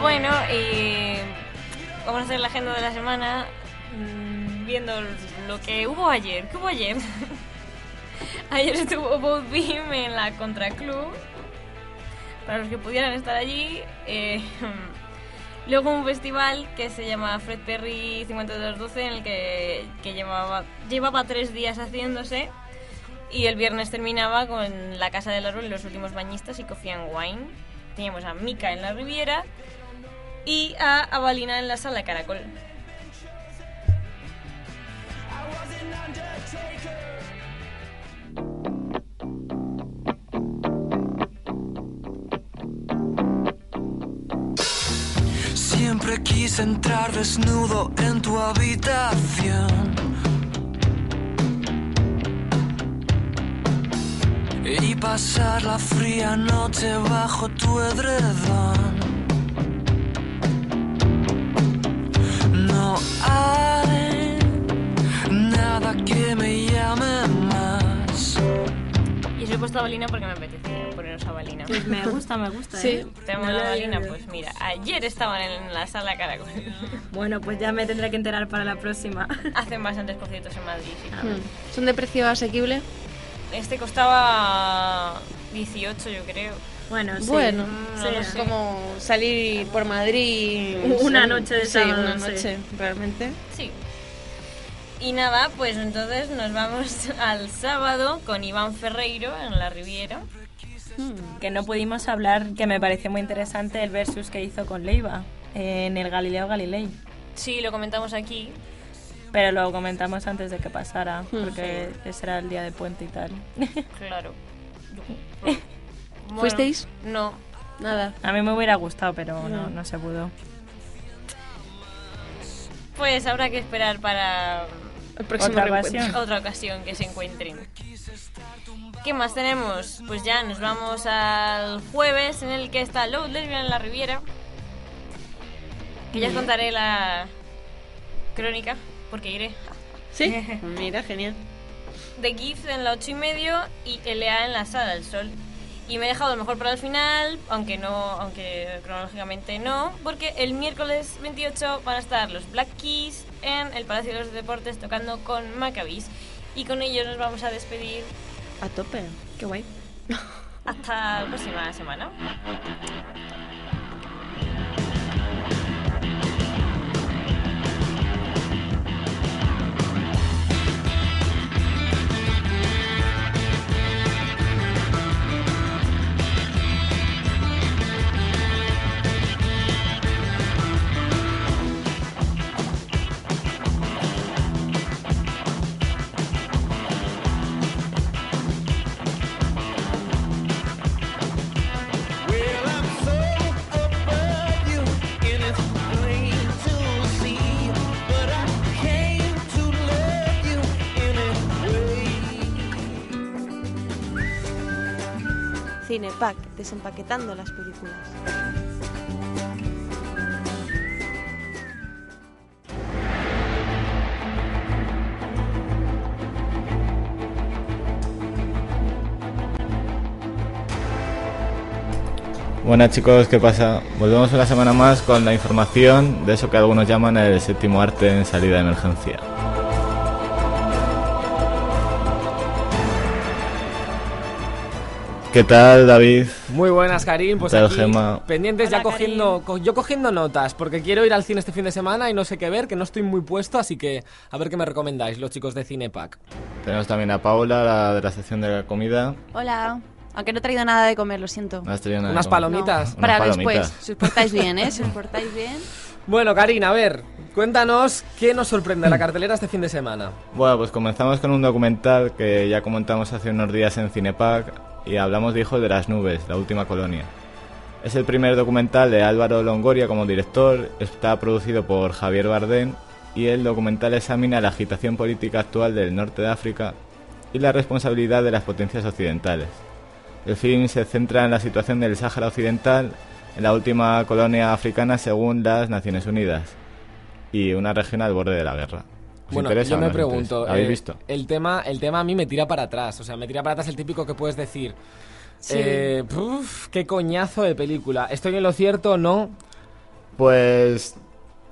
Bueno, y vamos a hacer la agenda de la semana mm, viendo lo que hubo ayer. ¿Qué hubo ayer? ayer estuvo Both Beam en la Contraclub. Para los que pudieran estar allí. eh, luego un festival que se llama Fred Perry 5212 en el que, que llevaba, llevaba tres días haciéndose. Y el viernes terminaba con La Casa del Árbol y los últimos bañistas y Coffee and Wine. Teníamos a Mika en la Riviera y a Avalina en la Sala Caracol. Siempre quise entrar desnudo en tu habitación. Y pasar la fría noche bajo tu edredón. No hay nada que me llame más. Y os he puesto Avalina porque me apetecía poneros Avalina. Pues me gusta, me gusta, Sí, ¿eh? tenemos No la oído. pues mira, ayer estaban en la Sala Caracol. Bueno, pues ya me tendré que enterar para la próxima. Hacen bastantes conciertos en Madrid, sí. Hmm. ¿Son de precio asequible? Este costaba 18, yo creo. Bueno, sí. Bueno, no sí, sé. como salir por Madrid. Una noche de sí, sábado, una sí. noche, realmente. Sí. Y nada, pues entonces nos vamos al sábado con Iván Ferreiro en la Riviera. Que no pudimos hablar, que me pareció muy interesante el versus que hizo con Leiva en el Galileo Galilei. Sí, lo comentamos aquí. Pero lo comentamos antes de que pasara, Hmm. porque ese era el día de puente y tal. Claro. Bueno, ¿Fuisteis? No. Nada. A mí me hubiera gustado, pero no, No. no se pudo. Pues habrá que esperar para Otra ocasión. otra ocasión que se encuentren. ¿Qué más tenemos? Pues ya nos vamos al jueves en el que está Low Lesbian en la Riviera. Que ya os contaré la crónica, porque iré. Sí, mira, genial. The Gift en la 8 y medio y LA en la Sala del Sol. Y me he dejado lo mejor para el final, aunque no, aunque cronológicamente no, porque el miércoles 28 van a estar los Black Keys en el Palacio de los Deportes tocando con Maccabees. Y con ellos nos vamos a despedir A tope, qué guay. hasta la próxima semana. Cinepack, desempaquetando las películas. Buenas chicos, ¿qué pasa? Volvemos una semana más con la información de eso que algunos llaman el séptimo arte en salida de emergencia. ¿Qué tal David? Muy buenas, Karim. Pues ¿Qué tal, aquí, Gemma? pendientes ya cogiendo, co- yo cogiendo notas, porque quiero ir al cine este fin de semana y no sé qué ver, que no estoy muy puesto, así que a ver qué me recomendáis los chicos de Cinepack. Tenemos también a Paula, la de la sección de la comida. Hola. Aunque no he traído nada de comer, lo siento. No has traído nada de Unas comer. palomitas. Para Unas después, si os portáis bien, ¿eh? Si os portáis bien. Bueno, Karin, a ver, cuéntanos qué nos sorprende en la cartelera este fin de semana. Bueno, pues comenzamos con un documental que ya comentamos hace unos días en Cinepack y hablamos de Hijos de las Nubes, la última colonia. Es el primer documental de Álvaro Longoria como director, está producido por Javier Bardem y el documental examina la agitación política actual del norte de África y la responsabilidad de las potencias occidentales. El film se centra en la situación del Sáhara Occidental, en la última colonia africana según las Naciones Unidas, y una región al borde de la guerra. ¿Os Bueno, interesa yo me pregunto, eh, visto? El tema, el tema a mí me tira para atrás, o sea, me tira para atrás el típico que puedes decir. Sí. eh, puf, qué coñazo de película. ¿Estoy en lo cierto o no? Pues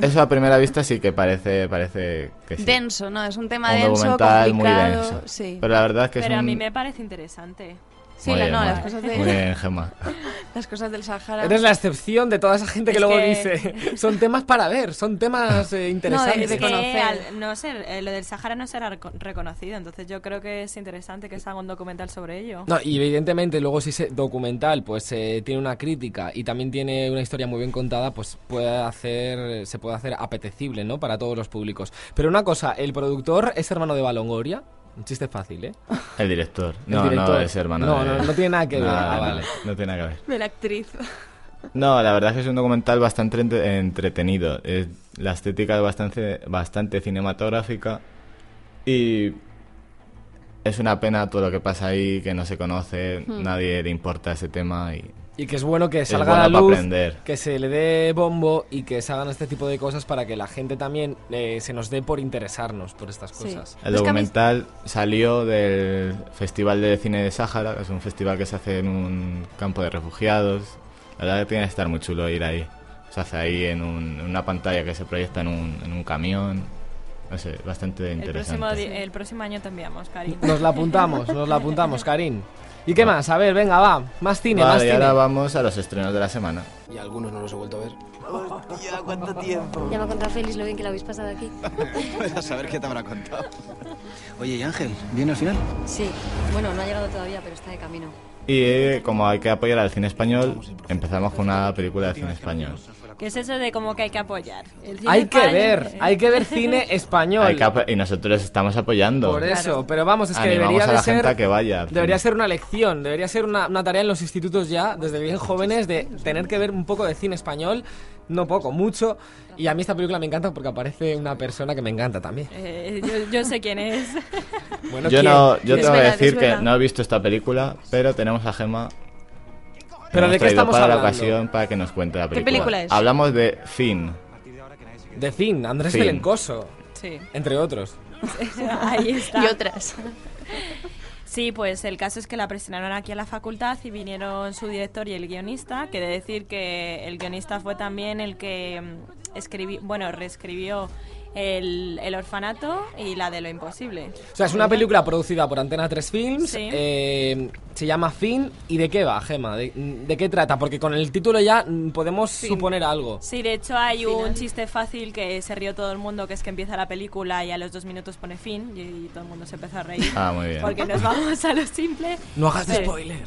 eso a primera vista sí que parece, parece que sí. Denso, ¿no? Es un tema Un denso, documental muy complicado. denso. Sí. Pero la verdad es que Pero es a un... mí me parece interesante. Sí, Muy la- bien, no, las cosas de- Muy bien, Gemma. Las cosas del Sahara. Eres la excepción de toda esa gente que Es luego que- dice. Son temas para ver, son temas eh, interesantes. Es que al no ser, eh, lo del Sahara no será reco- reconocido, entonces yo creo que es interesante que se haga un documental sobre ello. No, y evidentemente luego si ese documental pues eh, tiene una crítica y también tiene una historia muy bien contada, pues puede hacer se puede hacer apetecible, ¿no? Para todos los públicos. Pero una cosa, el productor es hermano de Balongoria. Un chiste fácil, ¿eh? El director. El No, director. no es hermano No, de- no, no tiene nada que ver. Nada, Ah, no, vale. No tiene nada que ver. De la actriz. No, la verdad es que es un documental bastante entre- entretenido. Es- la estética es bastante, bastante cinematográfica y es una pena todo lo que pasa ahí, que no se conoce, Hmm. nadie le importa ese tema y Y que es bueno que salga bueno a la luz, aprender. que se le dé bombo y que se hagan este tipo de cosas para que la gente también eh, se nos dé por interesarnos por estas Sí. cosas. El documental salió del Festival de Cine de Sáhara, que es un festival que se hace en un campo de refugiados. La verdad que tiene que estar muy chulo ir ahí. Se hace ahí en, un- en una pantalla que se proyecta en un, en un camión. No sé, bastante El próximo, interesante. el próximo año te enviamos, Karin. Nos la apuntamos, nos la apuntamos, Karin. ¿Y qué más? A ver, venga, va. Más cine, Vale, más y cine. ahora vamos a los estrenos de la semana. Y algunos no los he vuelto a ver. Hostia, ¿cuánto tiempo? Ya me ha contado Félix lo bien que lo habéis pasado aquí. Pues a saber qué te habrá contado. Oye, ¿y Ángel? ¿Viene al final? Sí, bueno, no ha llegado todavía, pero está de camino. Y eh, como hay que apoyar al cine español, empezamos con una película de cine español. Que es eso de como que hay que apoyar. El cine Hay que español- ver, hay que ver cine español. Que y nosotros estamos apoyando. Por eso, pero vamos, es que Animamos debería a de la ser, gente a que vaya. debería ser una lección, debería ser una, una tarea en los institutos ya, desde bien jóvenes, de tener que ver un poco de cine español, no poco, mucho. Y a mí esta película me encanta porque aparece una persona que me encanta también. Eh, yo, yo sé quién es. Bueno, Yo ¿quién? no, yo ¿Quién? tengo que verdad, decir que no he visto esta película, pero tenemos a Gema. ¿Pero de qué estamos para la hablando? ocasión para que nos cuente la ¿Qué película. película es? Hablamos de Finn. De Fin, Andrés Fin. Belencoso, Sí. entre otros. Ahí está. Y otras. Sí, pues el caso es que la presionaron aquí a la facultad y vinieron su director y el guionista, que de decir que el guionista fue también el que mm, escribió, bueno, reescribió el, el orfanato y la de lo imposible. O sea, es una película producida por Antena 3 Films, Sí. eh, se llama Fin, ¿y de qué va, Gema? ¿De, de qué trata? Porque con el título ya podemos suponer algo. Sí, de hecho hay un chiste fácil que se rió todo el mundo, que es que empieza la película y a los dos minutos pone fin y, y todo el mundo se empezó a reír. Ah, muy bien. Porque nos vamos a lo simple. No hagas Pero- spoiler.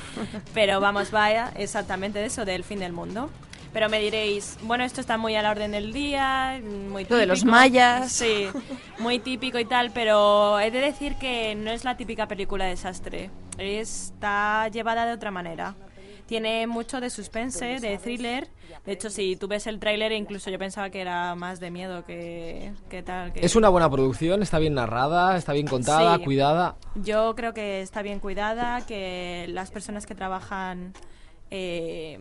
Pero vamos, vaya exactamente de eso, del fin del mundo. Pero me diréis, bueno, esto está muy a la orden del día, muy típico. Lo de los mayas. Sí, muy típico y tal, pero he de decir que no es la típica película de desastre. Está llevada de otra manera. Tiene mucho de suspense, de thriller. De hecho, si tú ves el tráiler, incluso yo pensaba que era más de miedo que, que tal. que- Es una buena producción, está bien narrada, está bien contada, Sí. cuidada. Yo creo que está bien cuidada, que las personas que trabajan eh,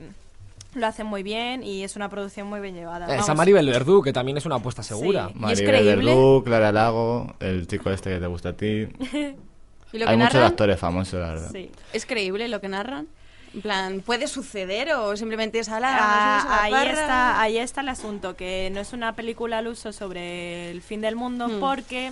lo hacen muy bien y es una producción muy bien llevada. Esa Vamos, Maribel Verdú, que también es una apuesta segura. Maribel Verdú, Clara Lago, el chico este que te gusta a ti. ¿Y lo que Hay muchos actores famosos, la verdad. ¿Es creíble lo que narran? En plan, ¿puede suceder o simplemente es ala? Ah, a la ahí, parra"? está, ahí está el asunto, que no es una película al uso sobre el fin del mundo Hmm. porque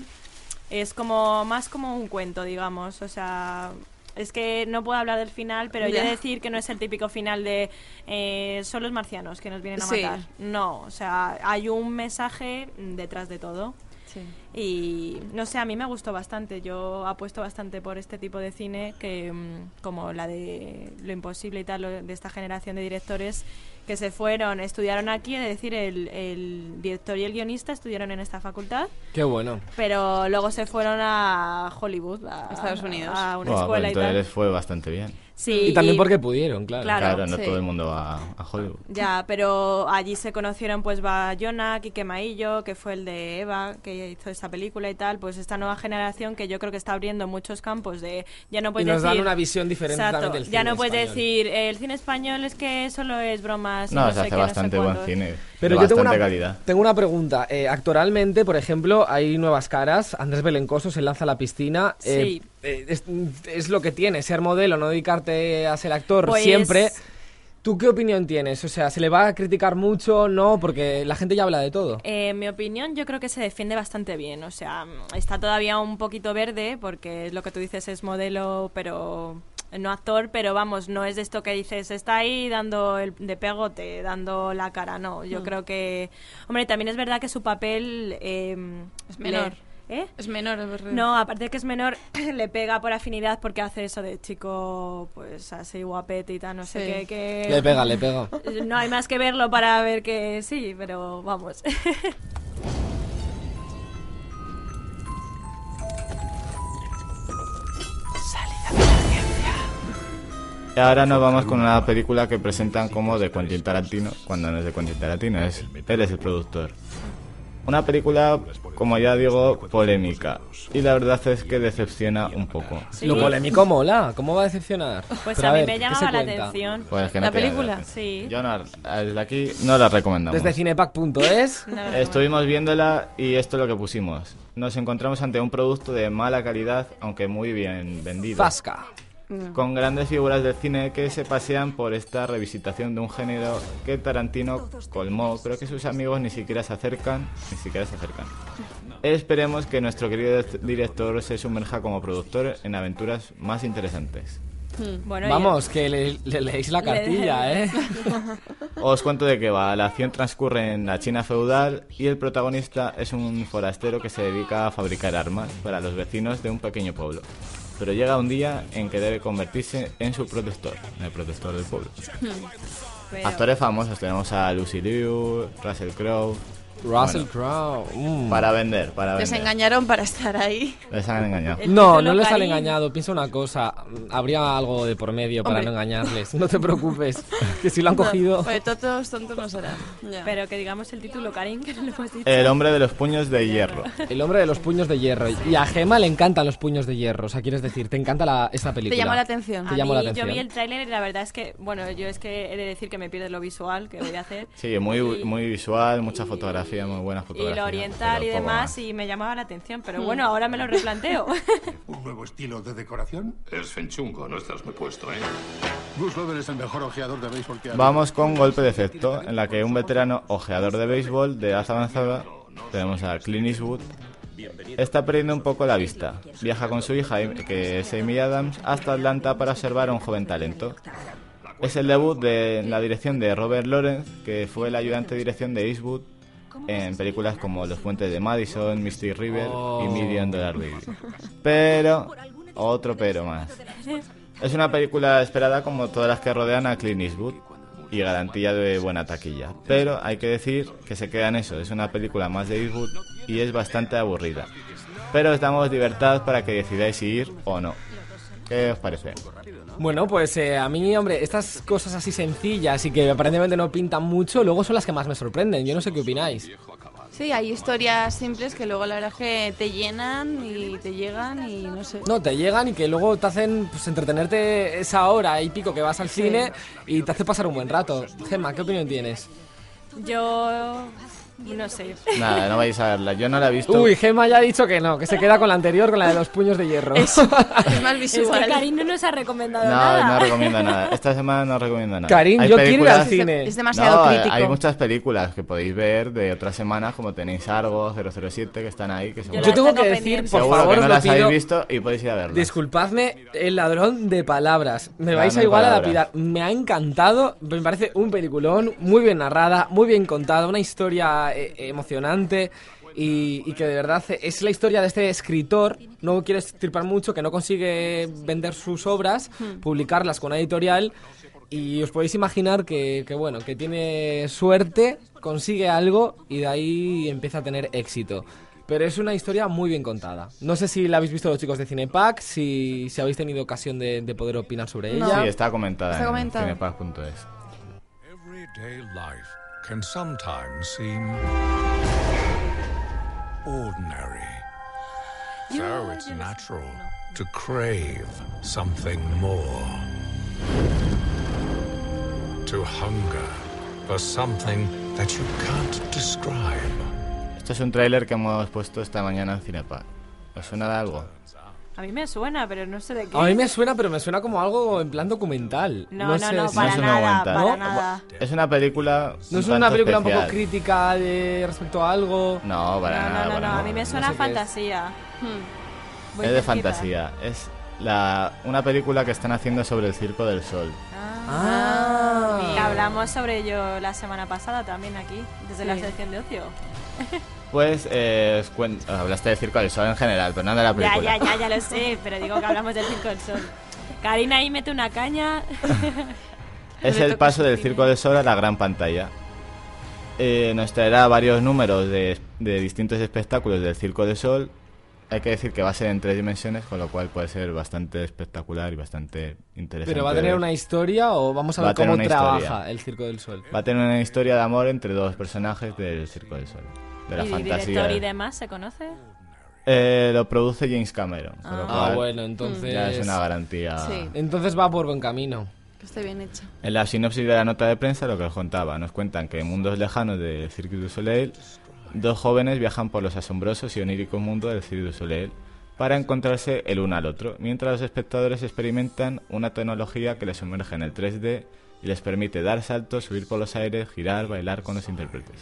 es como más como un cuento, digamos. O sea, es que no puedo hablar del final, pero Ya. de decir que no es el típico final de eh, son los marcianos que nos vienen a Sí. matar. No, o sea, hay un mensaje detrás de todo. Y no sé, a mí me gustó bastante. Yo apuesto bastante por este tipo de cine, que mm, como la de Lo Imposible y tal, lo- de esta generación de directores que se fueron, estudiaron aquí, es decir, el, el director y el guionista estudiaron en esta facultad, Qué bueno. pero luego se fueron a Hollywood, a Estados Unidos. a una Buah, escuela pues y tal. entonces les fue bastante bien. Sí, y también y- porque pudieron, claro. Claro, no sí. todo el mundo va a Hollywood. Ya, pero allí se conocieron pues Bayona, Quique Maillo, que fue el de Eva, que hizo esta película y tal, pues esta nueva generación que yo creo que está abriendo muchos campos de ya no Y puedes nos decir dan una visión diferente Exacto, también del ya cine no puedes español. decir el cine español es que solo es bromas y No, no, se sé hace qué, no sé bastante buen cine. Pero de yo tengo una, calidad. tengo una pregunta. Eh, actualmente, por ejemplo, hay nuevas caras. Andrés Belencoso se lanza a la piscina. Eh, Sí. eh, es, es lo que tiene, ser modelo, no dedicarte a ser actor Pues- siempre. ¿Tú qué opinión tienes? O sea, ¿se le va a criticar mucho? No, porque la gente ya habla de todo. Eh, en mi opinión, yo creo que se defiende bastante bien. O sea, está todavía un poquito verde, porque es lo que tú dices es modelo, pero no actor, pero vamos, no es de esto que dices, está ahí dando el de pegote, dando la cara, no. Yo Mm. creo que. Hombre, también es verdad que su papel. eh, Es menor. le- ¿Eh? Es menor, es verdad. No, aparte de que es menor, le pega por afinidad porque hace eso de chico, pues así guapete y tal, no sé qué. que- Le pega, le pega. No hay más que verlo para ver que sí, pero vamos. ahora nos vamos con una película que presentan como de Quentin Tarantino, cuando no es de Quentin Tarantino, es, él es el productor. Una película, como ya digo, polémica. Y la verdad es que decepciona un poco. Lo polémico mola. ¿Cómo va a decepcionar? Pues Pero a, mí ver, me ¿qué llamaba la cuenta? atención. Pues que no ¿La película? Sí. Yo no, desde aquí no la recomendamos. Desde cinepack.es. Estuvimos viéndola y esto es lo que pusimos. Nos encontramos ante un producto de mala calidad, aunque muy bien vendido. Zasca. Con grandes figuras del cine que se pasean por esta revisitación de un género que Tarantino colmó. Creo que sus amigos ni siquiera se acercan, ni siquiera se acercan. Esperemos que nuestro querido director se sumerja como productor en aventuras más interesantes. Bueno, Vamos, que le, le leéis la cartilla, ¿eh? Os cuento de qué va. La acción transcurre en la China feudal y el protagonista es un forastero que se dedica a fabricar armas para los vecinos de un pequeño pueblo. Pero llega un día en que debe convertirse en su protector, en el protector del pueblo. Pero- Actores famosos tenemos a Lucy Liu, Russell Crowe. Russell Bueno, Crowe. mm. Para vender, para Les vender. engañaron para estar ahí. Les han engañado. No, no les han engañado. Piensa una cosa. Habría algo de por medio para Hombre. no engañarles. No te preocupes. Que si lo han cogido. Pues tontos, tontos no serán. Ya. Pero que digamos el título, Karim, que no lo hemos dicho. El hombre de los puños de hierro. El hombre de los puños de hierro. Y a Gema le encantan los puños de hierro. O sea, quieres decir, te encanta la, esta película. llamó la atención? Te llamó mí, la atención. Yo vi el tráiler y la verdad es que, bueno, yo es que he de decir que me pierde lo visual, que voy a hacer. Sí, muy, muy visual, mucha fotografía, muy Y lo oriental y demás, más. y me llamaba la atención. Pero Hmm. bueno, ahora me lo replanteo. ¿Un nuevo estilo de decoración? Es fenchungo, no estás muy puesto, ¿eh? Bruce Lover es el mejor ojeador de béisbol que ha Vamos con Golpe de Efecto, en la que un veterano ojeador de béisbol de edad avanzada, tenemos a Clint Eastwood, está perdiendo un poco la vista. Viaja con su hija, que es Amy Adams, hasta Atlanta para observar a un joven talento. Es el debut de la dirección de Robert Lawrence, que fue el ayudante de dirección de Eastwood en películas como Los Puentes de Madison, Mystic River y Million Dollar Baby. Pero, otro pero más. Es una película esperada como todas las que rodean a Clint Eastwood y garantía de buena taquilla. Pero hay que decir que se queda en eso, es una película más de Eastwood y es bastante aburrida. Pero os damos libertad para que decidáis si ir o no. ¿Qué os parece? Bueno, pues eh, a mí, hombre, estas cosas así sencillas y que aparentemente no pintan mucho, luego son las que más me sorprenden. Yo no sé qué opináis. Sí, hay historias simples que luego la verdad es que te llenan y te llegan y no sé. No, te llegan y que luego te hacen pues, entretenerte esa hora y pico que vas al Sí. cine y te hace pasar un buen rato. Gemma, ¿qué opinión tienes? Yo. No sé. Nada, no vais a verla. Yo no la he visto. Uy, Gemma ya ha dicho que no, que se queda con la anterior, con la de los puños de hierro. Es más Es que Karim no nos ha recomendado No, nada. no recomiendo nada. Esta semana no recomiendo nada. Karim, Hay yo quiero ir al cine. Es demasiado No, crítico. Hay muchas películas que podéis ver de otras semanas, como tenéis Argo, 007, que están ahí. Que seguro, Yo tengo que decir, por seguro favor, que no las habéis visto y podéis ir a verlas. Disculpadme, el ladrón de palabras. Me vais a Ladrón igual a lapidar. Me ha encantado, me parece un peliculón, muy bien narrada, muy bien contada, una historia eh, emocionante y, y que de verdad es la historia de este escritor, no quiero estirpar mucho, que no consigue vender sus obras, Hmm. publicarlas con una editorial y os podéis imaginar que, que, bueno, que tiene suerte, consigue algo y de ahí empieza a tener éxito. Pero es una historia muy bien contada. No sé si la habéis visto los chicos de Cinepack, si, si habéis tenido ocasión de, de poder opinar sobre ella. Sí, está comentada Está en comentada. cinepack.es. Everyday life can sometimes seem ordinary. So it's natural to crave something more. To hunger for something that you can't describe. Esto es un tráiler que hemos puesto esta mañana en Cinepack. ¿Os suena de algo? A mí me suena, pero no sé de qué. A mí me suena, pero me suena como algo en plan documental. No, no, sé no, si- para nada, para ¿No? nada. Es una película. ¿No es un una película un poco crítica de respecto a algo? No, para No, nada. no, no, para no, a mí me suena sé qué es. fantasía. Muy Es de fantasía. Es la, una película que están haciendo sobre el Circo del Sol. Ah. Y hablamos sobre ello la semana pasada también aquí, desde la sección de ocio. Pues eh, os hablaste del Circo del Sol en general, pero no de la Ya, película. ya, ya, ya lo sé, pero digo que hablamos del Circo del Sol. Karina ahí mete una caña. Es el paso del. Circo del Sol a la gran pantalla. Eh, nos traerá varios números de, de distintos espectáculos del Circo del Sol. Hay que decir que va a ser en tres dimensiones, con lo cual puede ser bastante espectacular y bastante interesante. ¿Pero va a tener ver. una historia o vamos a Va ver a cómo trabaja historia. el Circo del Sol? Va a tener una historia de amor entre dos personajes del Circo del Sol. De la ¿Y fantasía. director y demás se conoce? Eh, lo produce James Cameron. con lo Ah. cual Ah, bueno, entonces... Ya es una garantía. Sí. Entonces va por buen camino. Que esté bien hecho. En la sinopsis de la nota de prensa lo que os contaba, nos cuentan que en mundos lejanos del Cirque du Soleil, dos jóvenes viajan por los asombrosos y oníricos mundos del Cirque du Soleil para encontrarse el uno al otro, mientras los espectadores experimentan una tecnología que les sumerge en el 3D y les permite dar saltos, subir por los aires, girar, bailar con los intérpretes.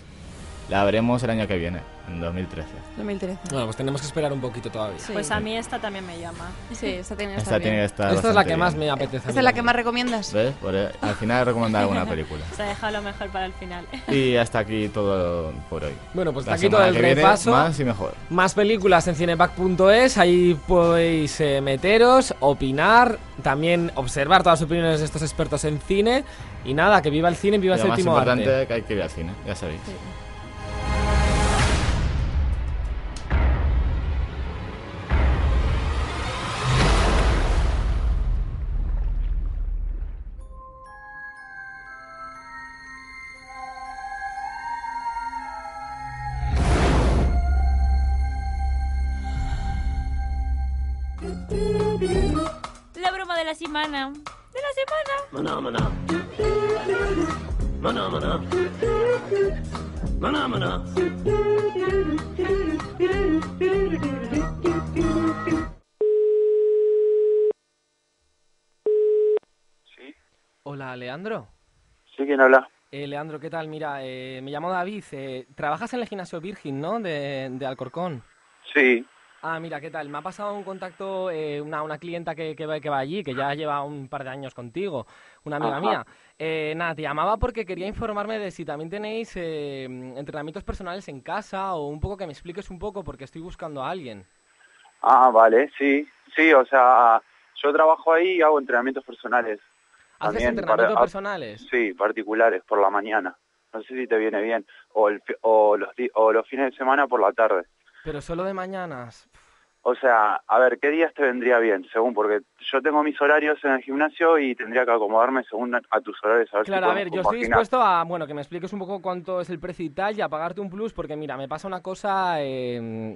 La veremos el año que viene, en 2013. 2013. Bueno, pues tenemos que esperar un poquito todavía. Sí. Pues a mí esta también me llama. Sí, esta tiene que Esta estar tiene que estar Esta es la que más bien. me apetece. ¿Esta es la que más recomiendas? ¿Ves? Por- eh, al final he recomendado alguna película. Se ha dejado lo mejor para el final. Y hasta aquí todo por hoy. Bueno, pues hasta aquí todo el repaso. Más y mejor. Más películas en cinepack.es, ahí podéis eh, meteros, opinar, también observar todas las opiniones de estos expertos en cine Y nada, que viva el cine y viva Y el lo más séptimo importante arte. que hay que ir al cine, ya sabéis. La semana. De la semana. Maná, maná. Maná, maná. Maná, maná. Hola, Leandro. ¿Sí? ¿Quién habla? Eh, Leandro, ¿qué tal? Mira, eh, me llamo David. eh, trabajas en el gimnasio Virgin, ¿no? De, de Alcorcón. Sí. Ah, mira, ¿qué tal? Me ha pasado un contacto eh, una, una clienta que, que, va, que va allí, que ya lleva un par de años contigo, una amiga Ajá. mía. Eh, nada, te llamaba porque quería informarme de si también tenéis eh, entrenamientos personales en casa o un poco que me expliques un poco porque estoy buscando a alguien. Ah, vale, sí. Sí, o sea, yo trabajo ahí y hago entrenamientos personales. ¿Haces También entrenamientos personales? Sí, particulares, por la mañana. No sé si te viene bien. O, el, o, los, o los fines de semana por la tarde. Pero solo de mañanas. O sea, a ver, ¿qué días te vendría bien? Según, porque yo tengo mis horarios en el gimnasio y tendría que acomodarme según a, tus horarios. A ver Claro, si a ver, yo estoy dispuesto a, bueno, que me expliques un poco cuánto es el precio y tal y a pagarte un plus porque mira, me pasa una cosa eh,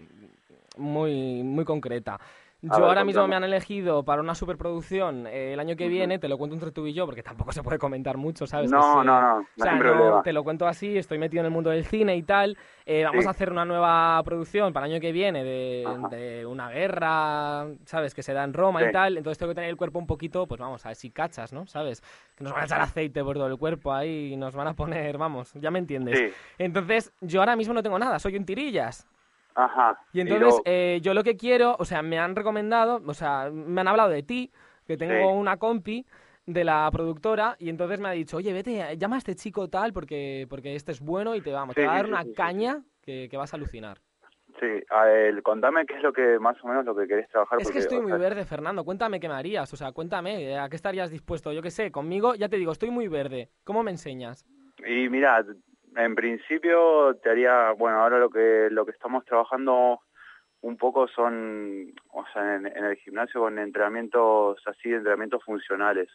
muy, muy concreta. Yo ver, ahora mismo me han elegido para una superproducción eh, el año que viene, te lo cuento entre tú y yo porque tampoco se puede comentar mucho, ¿sabes? No, no, no, no O sea, no, te lo cuento así, estoy metido en el mundo del cine y tal. Eh, vamos Sí. a hacer una nueva producción para el año que viene de, de una guerra, ¿sabes? Que se da en Roma y tal. Entonces tengo que tener el cuerpo un poquito, pues vamos, a ver si cachas, ¿no? ¿Sabes? Que nos van a echar aceite por todo el cuerpo ahí y nos van a poner, vamos, ya me entiendes. Sí. Entonces, yo ahora mismo no tengo nada, soy un tirillas. Ajá. Y entonces, lo- eh, yo lo que quiero, o sea, me han recomendado, o sea, me han hablado de ti, que tengo Sí. una compi de la productora, y entonces me ha dicho, oye, vete, llama a este chico tal, porque, porque este es bueno y te, vamos, te va a dar sí, una caña que, que vas a alucinar. Sí, a ver, contame qué es lo que más o menos lo que querés trabajar. Es que estoy muy sea, verde, Fernando. Cuéntame qué me harías. O sea, cuéntame, eh, ¿a qué estarías dispuesto? Yo qué sé, conmigo, ya te digo, estoy muy verde. ¿Cómo me enseñas? Y mira, en principio te haría, bueno, ahora lo que lo que estamos trabajando un poco son, o sea, en, en el gimnasio con entrenamientos así, entrenamientos funcionales,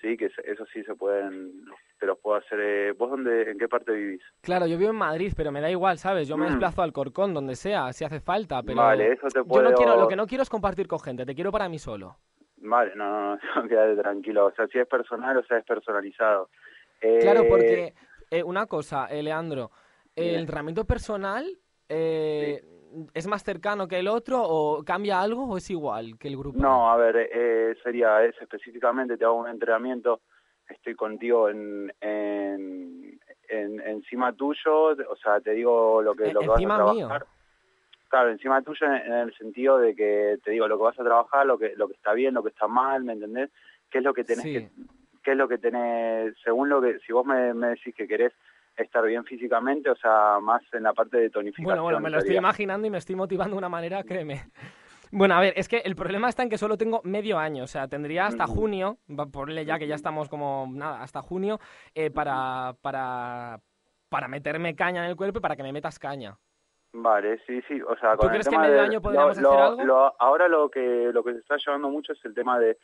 sí, que eso sí se pueden, te los puedo hacer. eh, ¿Vos dónde, en qué parte vivís? Claro, yo vivo en Madrid, pero me da igual, ¿sabes? Yo me Mm. desplazo al Corcón, donde sea, si hace falta, pero... Vale, eso te Yo no puedo- quiero, lo que no quiero es compartir con gente, te quiero para mí solo. Vale, no, no, no, quédate tranquilo, o sea, si es personal o sea, es personalizado. Claro, Eh, porque eh, una cosa, eh, Leandro, ¿el Dime. entrenamiento personal eh, es más cercano que el otro o cambia algo o es igual que el grupo? No, a ver, eh, sería es específicamente, te hago un entrenamiento, estoy contigo en, en, en- encima tuyo, o sea, te digo lo que, E- lo que vas a trabajar. mío. Claro, encima tuyo en, en el sentido de que te digo lo que vas a trabajar, lo que lo que está bien, lo que está mal, ¿me entendés? ¿Qué es lo que tenés Sí. que, qué es lo que tenés, según lo que, si vos me, me decís que querés estar bien físicamente, o sea, más en la parte de tonificación. Bueno, bueno, me lo estoy imaginando y me estoy motivando de una manera, créeme. Bueno, a ver, es que el problema está en que solo tengo medio año, o sea, tendría hasta Ujú. junio, ponle ya que ya estamos como, nada, hasta junio, eh, para, para, para meterme caña en el cuerpo y para que me metas caña. Vale, sí, sí, o sea, ¿Tú con el crees que medio de- año podríamos lo- hacer lo- algo? lo- ahora lo que lo que se está llevando mucho es el tema de,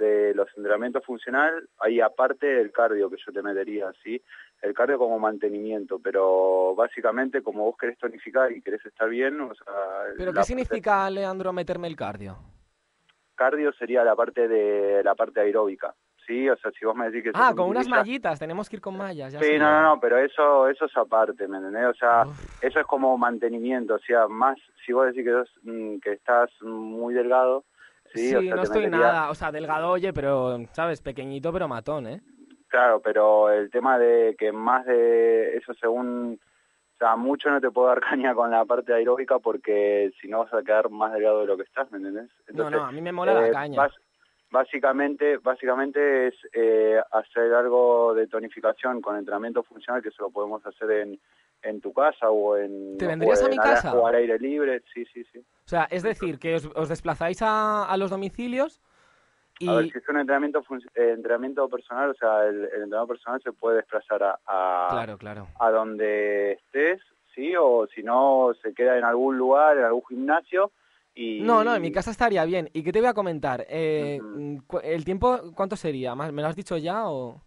de los entrenamientos funcional, ahí aparte el cardio que yo te metería, ¿sí? El cardio como mantenimiento, pero básicamente como vos querés tonificar y querés estar bien, o sea... ¿Pero qué significa, Leandro, meterme el cardio? Cardio sería la parte de la parte aeróbica, ¿sí? O sea, si vos me decís que... Ah, con unas mallitas, tenemos que ir con mallas. Ya Sí, no, no, no, pero eso eso es aparte, ¿me entendés? O sea, eso es como mantenimiento, o sea, más si vos decís que, sos, mm, que estás muy delgado, sí, Sí, o sea, no estoy metería- nada, o sea, delgado, oye, pero, ¿sabes? Pequeñito, pero matón, ¿eh? Claro, pero el tema de que más de eso según, o sea, mucho no te puedo dar caña con la parte aeróbica porque si no vas a quedar más delgado de lo que estás, ¿me entendés? No, no, a mí me mola la eh, caña. básicamente, básicamente es eh, hacer algo de tonificación con entrenamiento funcional que se lo podemos hacer en, en tu casa o en, ¿Te vendrías o a mi casa? o al aire libre, sí, sí, sí. O sea, es decir, que os, os desplazáis a, a los domicilios Y- A ver, si es un entrenamiento, eh, entrenamiento personal, o sea, el, el entrenador personal se puede desplazar a, a, Claro, claro. a donde estés, ¿sí? O si no, se queda en algún lugar, en algún gimnasio y... No, no, en mi casa estaría bien. ¿Y qué te voy a comentar? Eh, cu- ¿El tiempo cuánto sería? ¿Más- ¿Me lo has dicho ya o...?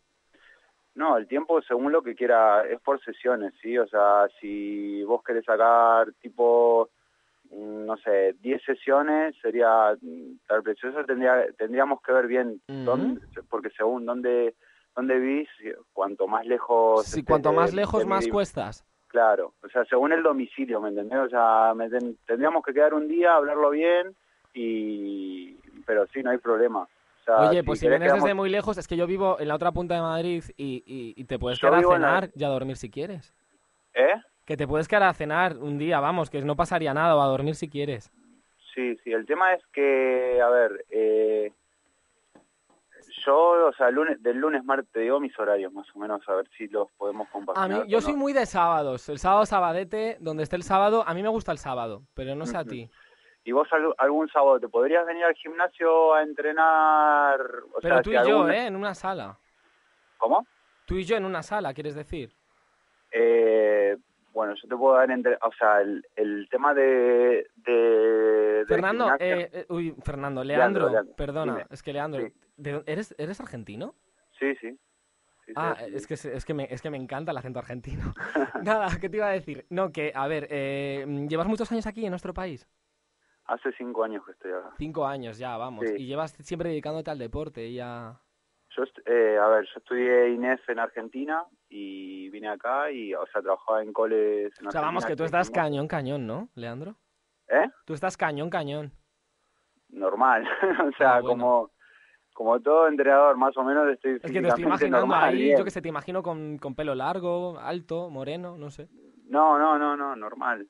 No, el tiempo según lo que quiera, es por sesiones, ¿sí? O sea, si vos querés sacar tipo, mm, no sé, 10 sesiones, sería mm, tal precio. Eso tendría, tendríamos que ver bien, dónde- porque según dónde, dónde vivís, cuanto más lejos... Si estés cuanto de- más lejos, de más cuestas. Claro, o sea, según el domicilio, ¿me entendés? O sea, me ten- tendríamos que quedar un día, hablarlo bien, y pero sí, no hay problema. O sea, Oye, pues si vienes desde muy lejos, es que yo vivo en la otra punta de Madrid y, y- y te puedes Yo quedar a vivo en cenar y a dormir si quieres. ¿Eh? Que te puedes quedar a cenar un día, vamos, que no pasaría nada, o a dormir si quieres. Sí, sí, el tema es que, a ver, eh, yo, o sea, lunes, del lunes martes, te digo mis horarios más o menos, a ver si los podemos A compaginar. mí, yo soy muy de sábados. El sábado sabadete, donde esté el sábado, a mí me gusta el sábado, pero no sé a ti. ¿Y vos algún, sábado te podrías venir al gimnasio a entrenar? O Pero sea, tú si y yo, ¿eh? En una sala. ¿Cómo? Tú y yo en una sala, ¿quieres decir? Eh, bueno, yo te puedo dar, entre, o sea, el, el tema de... Fernando, eh, eh, uy, Fernando, Leandro, Leandro, Leandro, perdona, dime. es que Leandro, ¿de dó- ¿eres, ¿eres argentino? Sí, sí. Sí, sí, Ah, sí. es que, es, que me, es que me encanta el acento argentino. Nada, ¿qué te iba a decir? No, que, a ver, eh, ¿llevas muchos años aquí en nuestro país? Hace cinco años que estoy acá. Cinco años ya, vamos. Sí. Y llevas siempre dedicándote al deporte y a... Yo, eh, a ver, yo estudié INEF en Argentina y vine acá y, o sea, trabajaba en coles en O sea, vamos, que tú estás cañón, cañón, ¿no, Leandro? ¿Eh? Tú estás cañón, cañón. Normal, o sea, Ah, bueno. como, como todo entrenador, más o menos estoy Es que te estoy imaginando normal, ahí, bien. yo que sé, te imagino con, con pelo largo, alto, moreno, no sé. No, no, no, no, normal.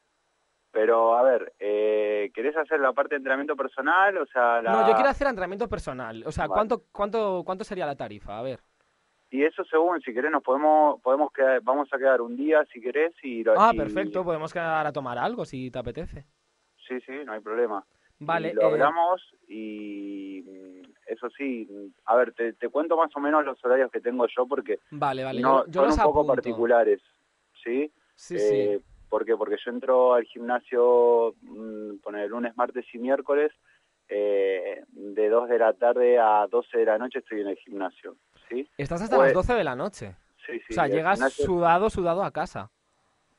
Pero, a ver, eh, ¿querés hacer la parte de entrenamiento personal? O sea, la... No, yo quiero hacer entrenamiento personal. O sea, Vale. ¿cuánto, cuánto, ¿cuánto sería la tarifa? A ver. Y eso según, si querés, nos podemos, podemos quedar, vamos a quedar un día, si querés, y... lo- Ah, y- perfecto, podemos quedar a tomar algo si te apetece. Sí, sí, no hay problema. Vale, Y lo eh, hablamos y eso sí, a ver, te, te cuento más o menos los horarios que tengo yo porque Vale, vale, no, yo, yo son los un poco apunto. particulares, ¿sí? Sí, Eh, sí. ¿Por qué? Porque yo entro al gimnasio, mm, poner lunes, martes y miércoles, eh, de 2 de la tarde a 12 de la noche estoy en el gimnasio, ¿sí? Estás hasta Pues- las 12 de la noche. Sí, sí. o sea, llegas gimnasio- sudado, sudado a casa.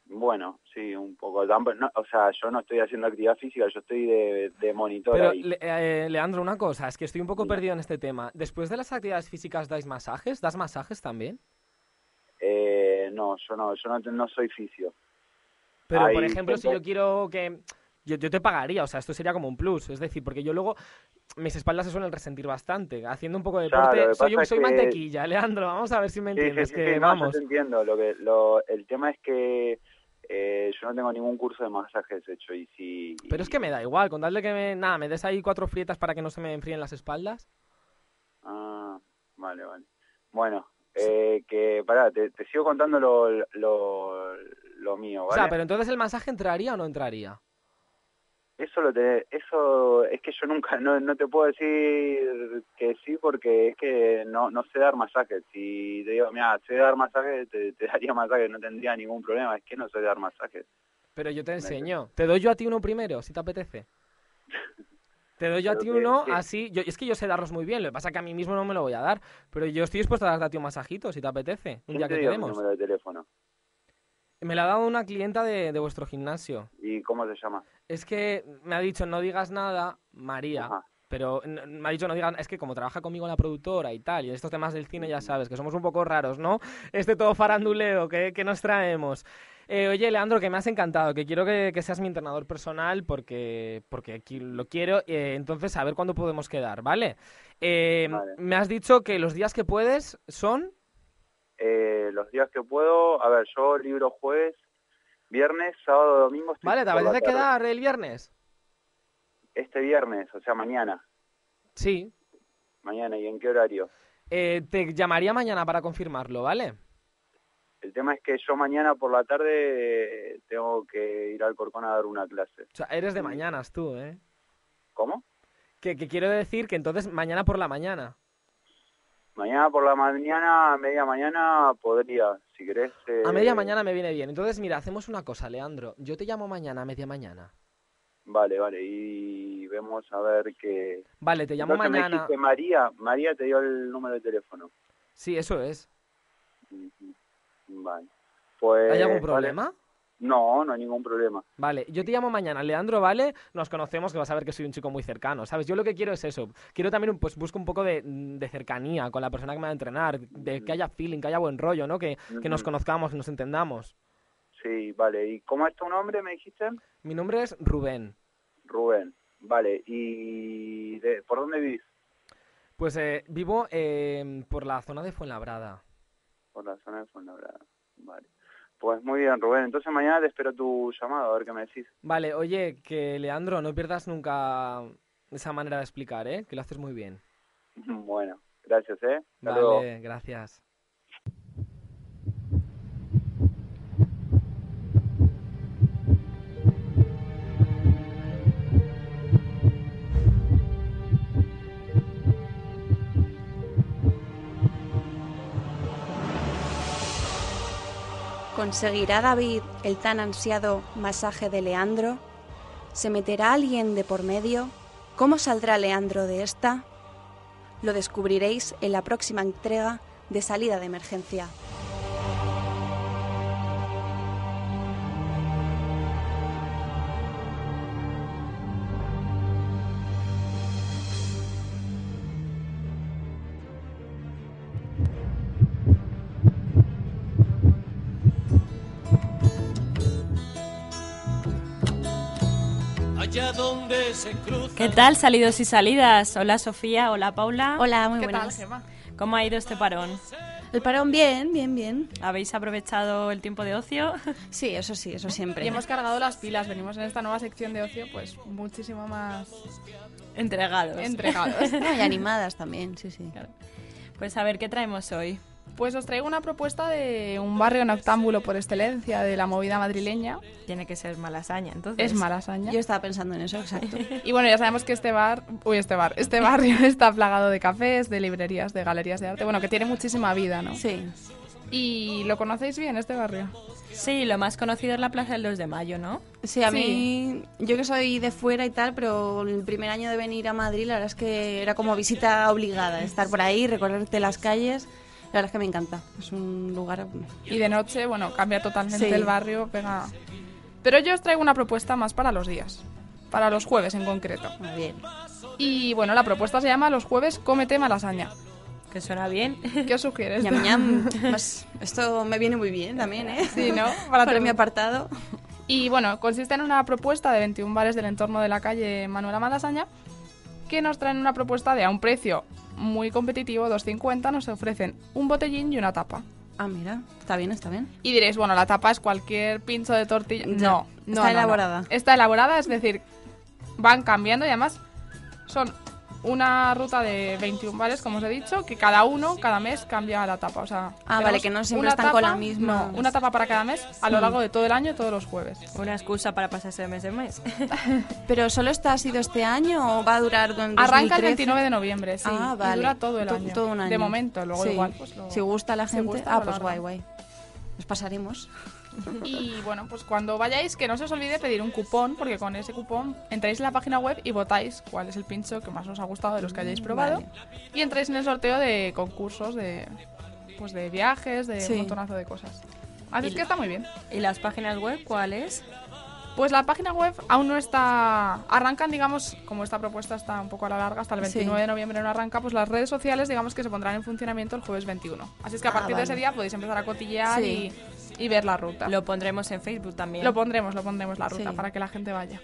Bueno, sí, un poco. No, o sea, yo no estoy haciendo actividad física, yo estoy de, de monitor Pero, ahí. Le- eh, Leandro, una cosa, es que estoy un poco perdido en este tema. Después de las actividades físicas, ¿dais masajes? ¿Das masajes también? Eh, no, yo no, yo no, no soy fisio. Pero, por ejemplo, si yo quiero que... Yo, yo te pagaría, o sea, esto sería como un plus. Es decir, porque yo luego... Mis espaldas se suelen resentir bastante. Haciendo un poco de Claro, deporte, que soy, soy que- mantequilla, Leandro. Vamos a ver si me Sí, sí, entiendes. sí, que sí, no, vamos. yo te entiendo. Lo que, lo, el tema es que eh, yo no tengo ningún curso de masajes hecho y si... Pero es que me da igual, con darle que me... Nada, me des ahí cuatro frietas para que no se me enfríen las espaldas. Ah, vale, vale. Bueno, eh, que pará, te, te sigo contando lo, lo, lo mío, O sea, pero entonces el masaje entraría o no entraría. Eso lo te, eso es que yo nunca no, no te puedo decir que sí porque es que no no sé dar masajes. Si te digo, mira, sé dar masajes, te, te daría masajes, no tendría ningún problema. Es que no sé dar masajes. Pero yo te enseño. Te doy yo a ti uno primero, si te apetece. Te doy yo a ti uno que- así. Yo, es que yo sé darlos muy bien. Lo que pasa es que a mí mismo no me lo voy a dar. Pero yo estoy dispuesto a darte a ti un masajito, si te apetece. Un ¿Quién día te que número de teléfono? Me la ha dado una clienta de, de vuestro gimnasio. ¿Y cómo se llama? Es que me ha dicho no digas nada, María. Pero me ha dicho no digas, es que como trabaja conmigo la productora y tal, y en estos temas del cine ya sabes que somos un poco raros, ¿no? Este todo faranduleo que, que nos traemos. Eh, oye, Leandro, que me has encantado, que quiero que, que seas mi entrenador personal porque, porque aquí lo quiero. eh, entonces, a ver cuándo podemos quedar, ¿vale? Eh, Me has dicho que los días que puedes son... Eh, los días que puedo, a ver, yo libro jueves, viernes, sábado, domingo. estoy ¿Vale? ¿Te apetece quedar el viernes? Este viernes, o sea, mañana. Sí. Mañana, ¿y en qué horario? Eh, te llamaría mañana para confirmarlo, ¿vale? El tema es que yo mañana por la tarde eh, tengo que ir al Corcón a dar una clase. O sea, eres de mañanas tú, ¿eh? ¿Cómo? que, que quiero decir que entonces mañana por la mañana. Mañana por la mañana, a media mañana, podría, si querés. A eh, media mañana me viene bien. Entonces, mira, hacemos una cosa, Leandro. Yo te llamo mañana a media mañana. Vale, vale, y vemos a ver qué... Vale, te llamo Entonces me mañana. dijiste María, María te dio el número de teléfono. Sí, eso es. Vale. Pues, ¿Hay algún vale. No, no hay ningún problema. Vale, yo te llamo mañana, Leandro, ¿vale? Nos conocemos, que vas a ver que soy un chico muy cercano, ¿sabes? Yo lo que quiero es eso. Quiero también, pues, busco un poco de, de cercanía con la persona que me va a entrenar, de que haya feeling, que haya buen rollo, ¿no? Que, que nos conozcamos, que nos entendamos. Sí, vale. ¿Y cómo es tu nombre, me dijiste? Mi nombre es Rubén. Rubén. Vale. ¿Y de, por dónde vivís? Pues eh, vivo eh, por la zona de Fuenlabrada. Por la zona de Fuenlabrada. Vale. Pues muy bien, Rubén. Entonces mañana te espero tu llamado, a ver qué me decís. Vale, oye, que Leandro, no pierdas nunca esa manera de explicar, ¿eh? Que lo haces muy bien. Bueno, gracias, ¿eh? Hasta luego. Vale, gracias. ¿Conseguirá David el tan ansiado masaje de Leandro? ¿Se meterá alguien de por medio? ¿Cómo saldrá Leandro de esta? Lo descubriréis en la próxima entrega de Salida de Emergencia. Donde se cruza. ¿Qué tal, salidos y salidas? Hola Sofía, hola Paula. Hola, muy ¿Qué buenas. tal, Gemma? ¿Cómo ha ido este parón? El parón bien, bien, bien. ¿Habéis aprovechado el tiempo de ocio? Sí, eso sí, eso siempre. Y hemos cargado las pilas, venimos en esta nueva sección de ocio, pues muchísimo más Entregados. entregados. Y animadas también, sí, sí. Pues a ver, ¿qué traemos hoy? Pues os traigo una propuesta de un barrio noctámbulo por excelencia de la movida madrileña. Tiene que ser Malasaña, entonces. Es Malasaña. Yo estaba pensando en eso, exacto. Y bueno, ya sabemos que este bar, uy, este bar, este barrio está plagado de cafés, de librerías, de galerías de arte, bueno, que tiene muchísima vida, ¿no? Sí. ¿Y lo conocéis bien este barrio? Sí, lo más conocido es la Plaza del 2 de Mayo, ¿no? Sí, a mí, yo que soy de fuera y tal, pero el primer año de venir a Madrid, la verdad es que era como visita obligada, estar por ahí, recorrerte las calles. La verdad es que me encanta. Es un lugar. Y de noche, bueno, cambia totalmente Sí. el barrio, pega... Pero yo os traigo una propuesta más para los días, para los jueves en concreto. Muy bien. Y bueno, la propuesta se llama Los jueves cómete malasaña. Que suena bien. ¿Qué os sugieres? Ñam, ñam. Pues esto me viene muy bien también, ¿eh? Sí, ¿no? Para, todo. mi apartado. Y bueno, consiste en una propuesta de 21 bares del entorno de la calle Manuela Malasaña que nos traen una propuesta de a un precio muy competitivo, 2.50, nos ofrecen un botellín y una tapa. Ah, mira, está bien, está bien. Y diréis, bueno, la tapa es cualquier pincho de tortilla. No, no, está no, no. elaborada. Está elaborada, es decir, van cambiando y además son una ruta de 21 bares, como os he dicho, que cada uno, cada mes, cambia la tapa. O sea, Ah, vale, que no siempre una están con la tapa- misma. No, una tapa para cada mes a lo Sí. largo de todo el año, todos los jueves. Una excusa para pasarse de mes en mes. ¿Pero solo está ha sido este año o va a durar con Arranca el 29 de noviembre, sí. Ah, y vale. dura todo el año. todo un año. De momento, luego Sí. igual. Pues lo- Si gusta a la si gente, gusta, ah, pues guay, guay. Nos pasaremos. Y bueno, pues cuando vayáis, que no se os olvide pedir un cupón, porque con ese cupón entráis en la página web y votáis cuál es el pincho que más os ha gustado de los que hayáis probado. Vale. Y entráis en el sorteo de concursos, de pues de viajes, de Sí. un montonazo de cosas. Así es que está muy bien. ¿Y las páginas web cuáles? Pues la página web aún no está... Arrancan, digamos, como esta propuesta está un poco a la larga, hasta el Sí. 29 de noviembre no arranca, pues las redes sociales, digamos que se pondrán en funcionamiento el jueves 21. Así es que a Ah, partir de ese día podéis empezar a cotillear Sí. y, y ver la ruta. Lo pondremos en Facebook también. Lo pondremos, lo pondremos la ruta Sí. para que la gente vaya.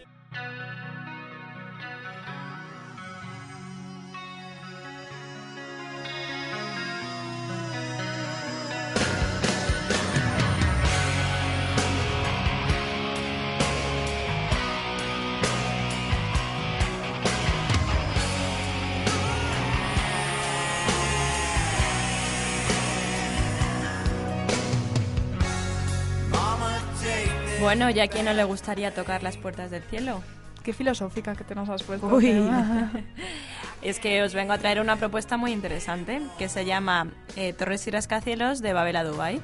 Bueno, ¿y a quién no le gustaría tocar las puertas del cielo? Qué filosófica que te nos has puesto. Uy. Es que os vengo a traer una propuesta muy interesante que se llama eh, Torres y rascacielos de Babel a Dubai.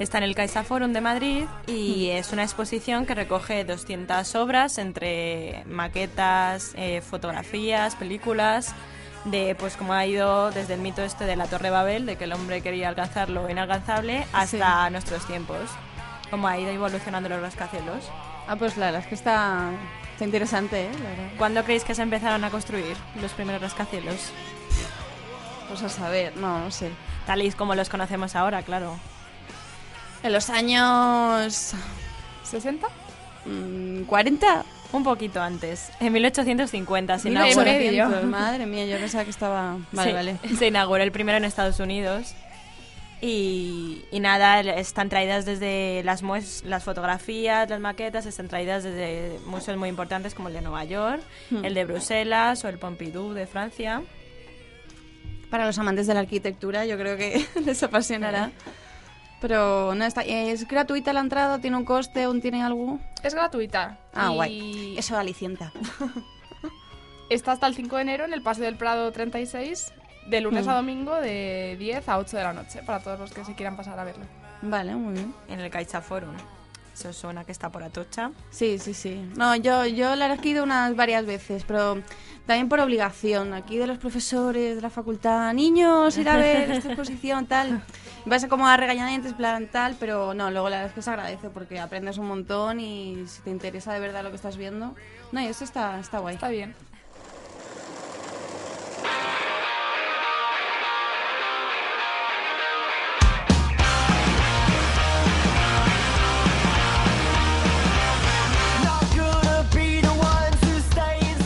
Está en el Caixa Forum de Madrid y es una exposición que recoge 200 obras entre maquetas, eh, fotografías, películas, de pues como ha ido desde el mito este de la Torre Babel, de que el hombre quería alcanzar lo inalcanzable, hasta nuestros tiempos. Cómo ha ido evolucionando los rascacielos. Ah, pues la verdad es que está, está interesante, ¿eh? La verdad. ¿Cuándo creéis que se empezaron a construir los primeros rascacielos? Pues a saber, no, no sé. Tal y como los conocemos ahora, claro. En los años... ¿60? Mm, ¿40? Un poquito antes. En 1850 se inauguró. 1800, madre mía, yo pensaba que estaba... Vale, Sí, vale. Se inauguró el primero en Estados Unidos. Y, y nada, están traídas desde las, mues- las fotografías, las maquetas, están traídas desde museos muy importantes como el de Nueva York, Hmm. el de Bruselas o el Pompidou de Francia. Para los amantes de la arquitectura yo creo que les apasionará. Pero no está... ¿Es gratuita la entrada? ¿Tiene un coste? ¿Aún tiene algo? Es gratuita. Ah, y guay. Eso alicienta. Está hasta el 5 de enero en el Paseo del Prado 36, de lunes Mm. a domingo de 10 a 8 de la noche, para todos los que se quieran pasar a verlo. Vale, muy bien. En el Caixa Forum. Eso suena que está por Atocha. Sí, sí, sí. No, yo, yo la he ido unas varias veces, pero también por obligación. Aquí de los profesores de la facultad, niños, ir a ver esta exposición, tal. Vas a como a regañadientes, plan tal, pero no, luego la verdad es que se agradece porque aprendes un montón y si te interesa de verdad lo que estás viendo. No, y eso está, está guay. Está bien.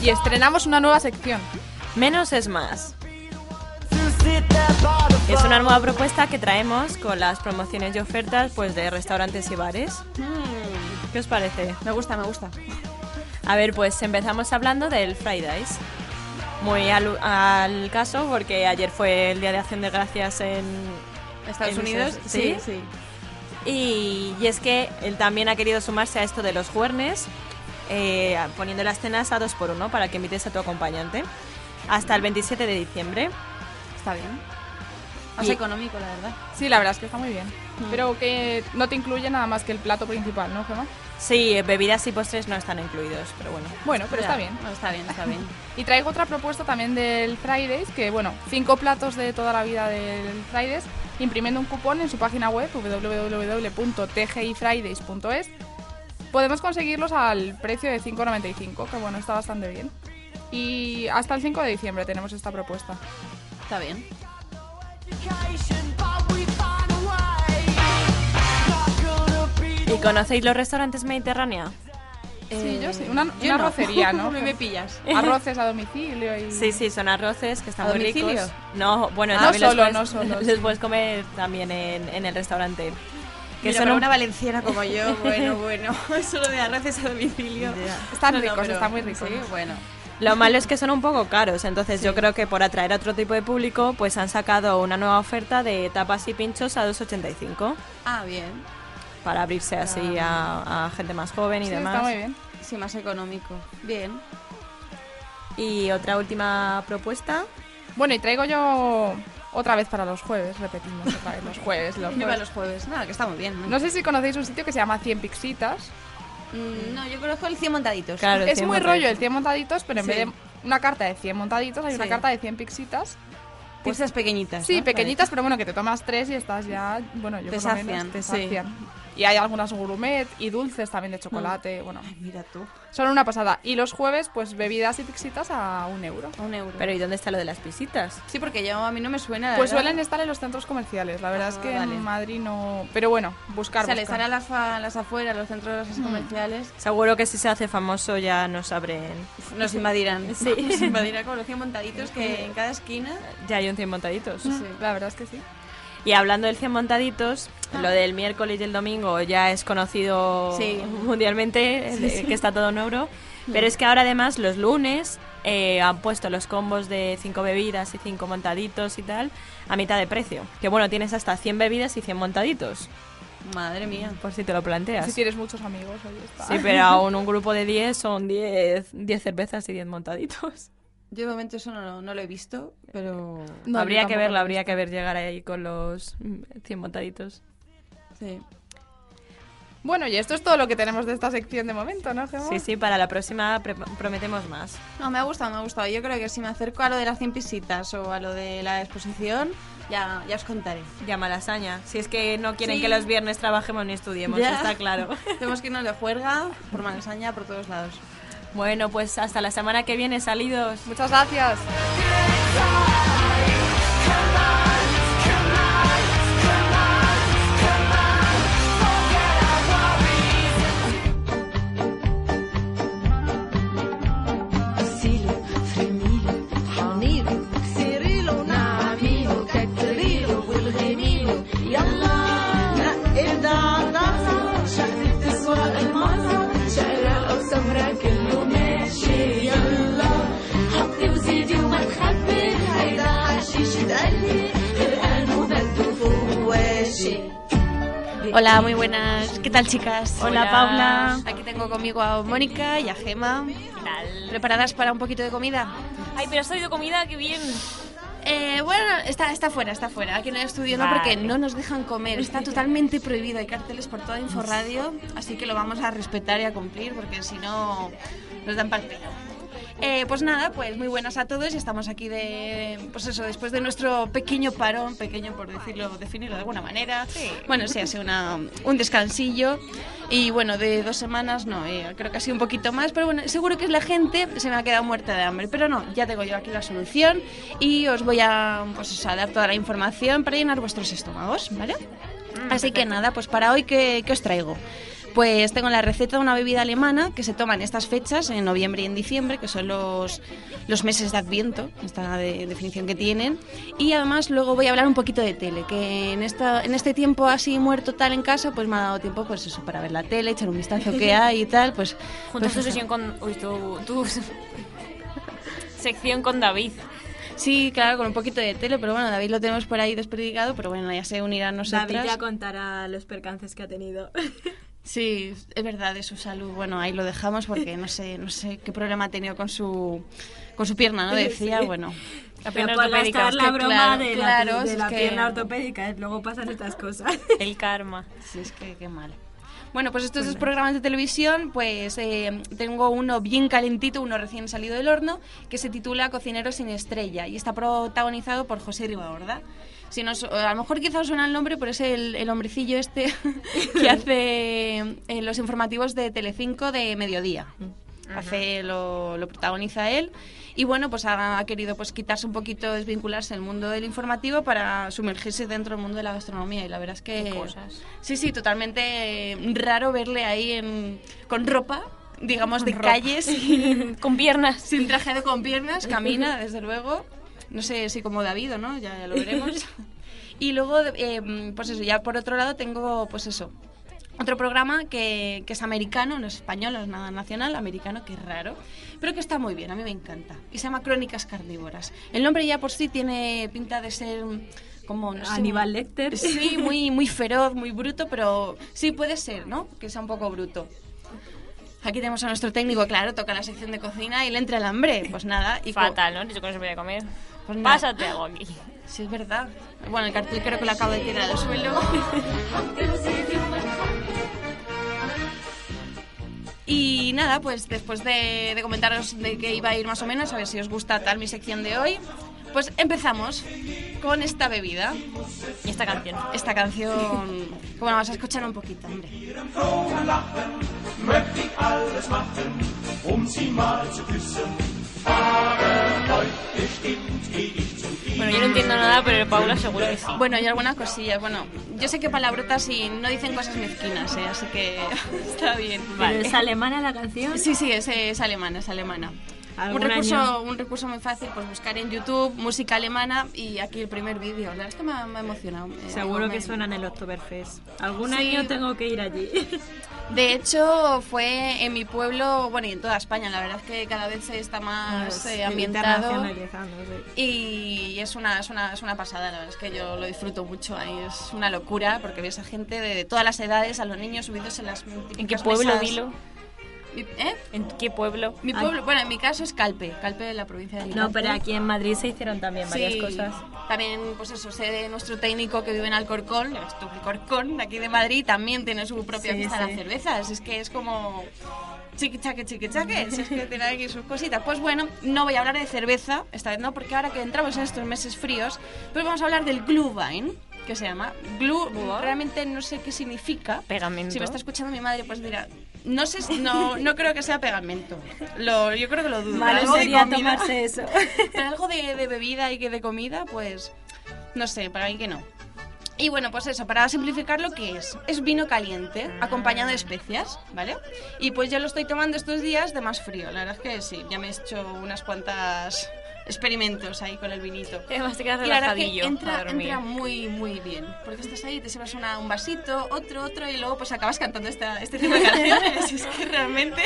Y estrenamos una nueva sección. Menos es más. Es una nueva propuesta que traemos con las promociones y ofertas pues de restaurantes y bares. ¿Qué os parece? Me gusta, me gusta. A ver, pues empezamos hablando del Fridays. Muy al, al caso porque ayer fue el Día de Acción de Gracias en Estados en Unidos, esos- sí, sí. Y, y es que él también ha querido sumarse a esto de los juernes, eh, poniendo las cenas a dos por uno para que invites a tu acompañante hasta el 27 de diciembre. Está bien. Más Y- económico, la verdad. Sí, la verdad es que está muy bien. Mm. Pero que no te incluye nada más que el plato principal, ¿no, Gemma? Sí, bebidas y postres no están incluidos, pero bueno. Bueno, pero Ya. está bien. Está bien, está bien. Y traigo otra propuesta también del Fridays, que bueno, cinco platos de toda la vida del Fridays, imprimiendo un cupón en su página web www.tgifridays.es. Podemos conseguirlos al precio de 5,95, que bueno, está bastante bien. Y hasta el 5 de diciembre tenemos esta propuesta. Está bien. ¿Y conocéis los restaurantes Mediterránea? Sí, yo sí. Una, yo una no. arrocería, ¿no? Me pillas. Arroces a domicilio y... Sí, sí, son arroces que están ¿A muy domicilio? ricos. No, bueno, Ah, no los solo, puedes- no solo, Les sí. puedes comer también en, en el restaurante. Que Mira, son un- una valenciana como yo, bueno, bueno. Solo de arroces a domicilio. Están No, no, ricos, pero- están muy ricos. Sí, bueno. Lo malo es que son un poco caros, entonces yo creo que por atraer a otro tipo de público, pues han sacado una nueva oferta de tapas y pinchos a 2,85 Ah, bien. para abrirse así a, a gente más joven y Sí, demás. está muy bien. Sí, más económico. Bien. Y otra última propuesta. Bueno, y traigo yo otra vez para los jueves, repetimos otra vez los jueves. Los jueves. los jueves. Nada, que está muy bien. ¿no? No sé si conocéis un sitio que se llama 100 Pixitas. Mm, no, yo conozco el 100 montaditos. Claro, es 100 muy montaditos. rollo el 100 montaditos, pero en Sí. vez de una carta de 100 montaditos hay una Sí. carta de 100 pixitas. Pizzas pequeñitas. Sí, ¿no? pequeñitas, pero bueno, que te tomas tres y estás ya, bueno, yo Te por lo menos sacian, te sí. Y hay algunas gourmet y dulces también de chocolate, bueno, Ay, mira tú. son una pasada. Y los jueves, pues bebidas y pixitas a un euro. A un euro. Pero ¿y dónde está lo de las pisitas? sí, porque yo a mí no me suena. la Pues verdad. suelen estar en los centros comerciales, la verdad Ah, es que vale. en Madrid no... Pero bueno, buscar, O sea, le buscar. sale a las, fa- las afueras, a los centros comerciales. Seguro que si se hace famoso ya nos abren. Nos invadirán. Sí. Nos invadirán con los 100 montaditos que en cada esquina. Ya hay un 100 montaditos. Sí, la verdad es que sí. Y hablando del 100 montaditos, Ah. lo del miércoles y el domingo ya es conocido Sí. mundialmente, Sí, sí. que está todo en euro. Pero es que ahora además los lunes eh, han puesto los combos de 5 bebidas y 5 montaditos y tal a mitad de precio. Que bueno, tienes hasta 100 bebidas y 100 montaditos. Madre mía. Por si te lo planteas. Si tienes muchos amigos, ahí está. Sí, pero aún un grupo de 10 son 10, 10 cervezas y 10 montaditos. Yo de momento eso no, no lo he visto, pero... No, habría que verlo, habría que ver llegar ahí con los mm, 100 montaditos. Sí. Bueno, y esto es todo lo que tenemos de esta sección de momento, ¿no, Gemma? Sí, sí, para la próxima prometemos más. No, me ha gustado, me ha gustado. Yo creo que si me acerco a lo de las 100 visitas o a lo de la exposición, ya, ya os contaré. Ya malasaña. Si es que no quieren Sí. que los viernes trabajemos ni estudiemos, Ya. está claro. Tenemos que irnos de juerga por malasaña por todos lados. Bueno, pues hasta la semana que viene, salidos. Muchas gracias. Hola, muy buenas. ¿Qué tal, chicas? Hola, Hola. Paula. Aquí tengo conmigo a Mónica y a Gema. ¿Qué tal? ¿Preparadas para un poquito de comida? Ay, pero has traído comida, qué bien. Eh, bueno, está, está fuera, está fuera. Aquí en el estudio no, porque no nos dejan comer. Está totalmente prohibido. Hay carteles por toda Inforradio, así que lo vamos a respetar y a cumplir, porque si no nos dan parte. Eh, pues nada, pues muy buenas a todos y estamos aquí de, pues eso, después de nuestro pequeño parón, pequeño por decirlo, definirlo de alguna manera. Bueno, sí, ha sido una, un descansillo y bueno, de dos semanas no, eh, creo que ha sido un poquito más, pero bueno, seguro que es la gente, se me ha quedado muerta de hambre, pero no, ya tengo yo aquí la solución y os voy a, pues, a dar toda la información para llenar vuestros estómagos, ¿vale? Así que nada, pues para hoy, ¿qué, qué os traigo? Pues tengo la receta de una bebida alemana que se toma en estas fechas, en noviembre y en diciembre, que son los, los meses de Adviento, esta de- definición que tienen. Y además luego voy a hablar un poquito de tele, que en, esta, en este tiempo así muerto tal en casa, pues me ha dado tiempo pues eso, para ver la tele, echar un vistazo que hay y tal, pues... Juntas pues tu sesión con... Uy, tu, tu sección con David. Sí, claro, con un poquito de tele, pero bueno, David lo tenemos por ahí desperdigado, pero bueno, ya se unirá a nosotras. David ya contará los percances que ha tenido. Sí, es verdad, de su salud. Bueno, ahí lo dejamos porque no sé, no sé qué problema ha tenido con su, con su pierna, ¿no? Decía, Sí. bueno. La pierna Pero para ortopédica. gastar la broma claro, de claro, la, de es la que- pierna ortopédica, ¿eh? luego pasan estas cosas. El karma. Sí, es que qué mal. Bueno, pues estos dos programas de televisión, pues eh, tengo uno bien calentito, uno recién salido del horno, que se titula Cocinero sin estrella y está protagonizado por José Ribagorda. Si nos, a lo mejor quizás os suena el nombre, pero es el, el hombrecillo este que hace eh, los informativos de Telecinco de mediodía. Hace, lo, lo protagoniza él y bueno, pues ha, ha querido pues quitarse un poquito, desvincularse del mundo del informativo para sumergirse dentro del mundo de la gastronomía y la verdad es que... Cosas. Sí, sí, totalmente eh, raro verle ahí en, con ropa, digamos, Con de ropa. calles. Con piernas. Sin traje con piernas, camina, desde luego. No sé si como David o no, ya, ya lo veremos. y luego, eh, pues eso, ya por otro lado tengo, pues eso, otro programa que, que es americano, no es español, no es nada nacional, americano, que es raro, pero que está muy bien, a mí me encanta. Y se llama Crónicas Carnívoras. El nombre ya por sí tiene pinta de ser como, no sé, Aníbal Lecter. Sí, muy, muy feroz, muy bruto, pero sí puede ser, ¿no? Que sea un poco bruto. Aquí tenemos a nuestro técnico, claro, toca la sección de cocina y le entra el hambre. Pues nada. Y Fatal, ¿no? Yo con eso voy a comer. Pues. Pásate algo aquí. Sí, es verdad. Bueno, el cartel creo que lo acabo de tirar al suelo. Y nada, pues después de, de comentaros de qué iba a ir más o menos, a ver si os gusta tal mi sección de hoy, pues empezamos con esta bebida. Y esta canción. Esta canción, bueno, vas a escuchar un poquito, hombre. Bueno, yo no entiendo nada, pero Paula seguro que sí. Bueno, y algunas cosillas. Bueno, yo sé que palabrotas y no dicen cosas mezquinas, ¿eh? así que está bien. ¿Pero es alemana la canción? Sí, sí, es, es alemana, es alemana. Un recurso, año. un recurso muy fácil, pues buscar en YouTube música alemana y aquí el primer vídeo. La verdad es que me ha, me ha emocionado. Seguro me- que suena en el Oktoberfest. Algún Sí. año tengo que ir allí. De hecho, fue en mi pueblo, bueno, y en toda España. La verdad es que cada vez se está más Pues, eh, ambientado. sí. Y es una, es, una, es una pasada, la verdad es que yo lo disfruto mucho. Ahí es una locura porque ves a gente de, todas las edades, a los niños subidos en las ¿En qué pueblo, mesas. Vilo? ¿Eh? ¿En qué pueblo? Mi pueblo, bueno, en mi caso es Calpe, Calpe de la provincia de No, Alicante. pero aquí en Madrid se hicieron también varias Sí, cosas. También, pues eso, sé de nuestro técnico que vive en Alcorcón, tú, Alcorcón, de aquí de Madrid, también tiene su propia Sí, fiesta de las cervezas. Es que es como chiqui chaque, chiqui chaque, si es que tiene aquí sus cositas. Pues bueno, no voy a hablar de cerveza, esta vez no, porque ahora que entramos en estos meses fríos, pues vamos a hablar del Glühwein, que se llama. Glue, realmente no sé qué significa. Pegamento. Si me está escuchando mi madre, pues dirá, no sé, no, no creo que sea pegamento. Lo, yo creo que lo dudo. Malo sería tomarse eso. Pero algo de, de bebida y que de comida, pues no sé, para mí que no. Y bueno, pues eso, para simplificar lo que es, es vino caliente acompañado de especias, ¿vale? Y pues yo lo estoy tomando estos días de más frío, la verdad es que sí, ya me he hecho unas cuantas experimentos ahí con el vinito. Además te quedas verdad que relajadillo entra, para dormir. entra muy, muy bien, porque estás ahí, te sirves una- un vasito, otro, otro, y luego pues acabas cantando esta, este tipo de canciones, es que realmente...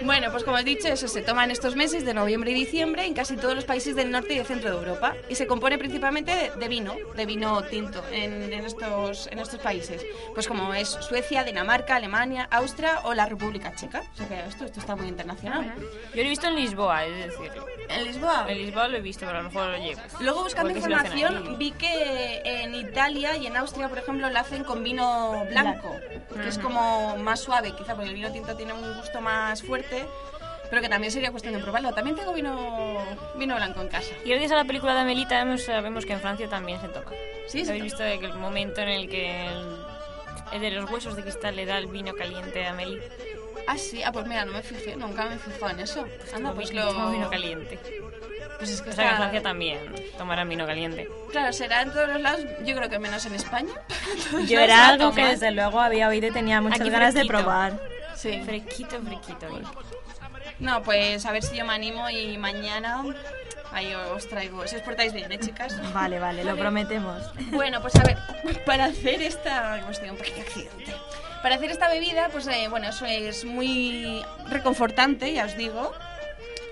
Bueno, pues como he dicho, eso se toma en estos meses de noviembre y diciembre en casi todos los países del norte y del centro de Europa y se compone principalmente de, de vino, de vino tinto en, en estos, en estos países, pues como es Suecia, Dinamarca, Alemania, Austria o la República Checa. O sea que esto, esto está muy internacional. Yo lo he visto en Lisboa, es decir. ¿En Lisboa? En Lisboa lo he visto, pero a lo mejor oye. pues, Luego buscando lo información vi que en Italia y en Austria, por ejemplo, lo hacen con vino blanco, que es como más suave, quizá porque el vino tinto tiene un gusto más fuerte, pero que también sería cuestión de probarlo. También tengo vino, vino blanco en casa. Y gracias a la película de Amelita sabemos, sabemos que en Francia también se toma. Sí, se ¿Habéis visto de que el momento en el que el, el de los huesos de cristal le da el vino caliente a Amelie? Ah, sí, ah, pues mira, no me fijé, nunca me fijado en eso. Anda, pues lo... vino caliente. Pues es que O sea que en está- Francia también tomarán vino caliente. Claro, será en todos los lados, yo creo que menos en España. Yo era algo que desde luego había oído y tenía muchas Aquí ganas de fresquito. probar. Sí. Fresquito, fresquito. No, pues a ver si yo me animo y mañana ahí os traigo. Si os portáis bien, ¿eh, chicas? Vale, vale, lo prometemos. Bueno, pues a ver, para hacer esta... Hemos tenido un pequeño accidente. Para hacer esta bebida, pues eh, bueno, eso es muy reconfortante, ya os digo.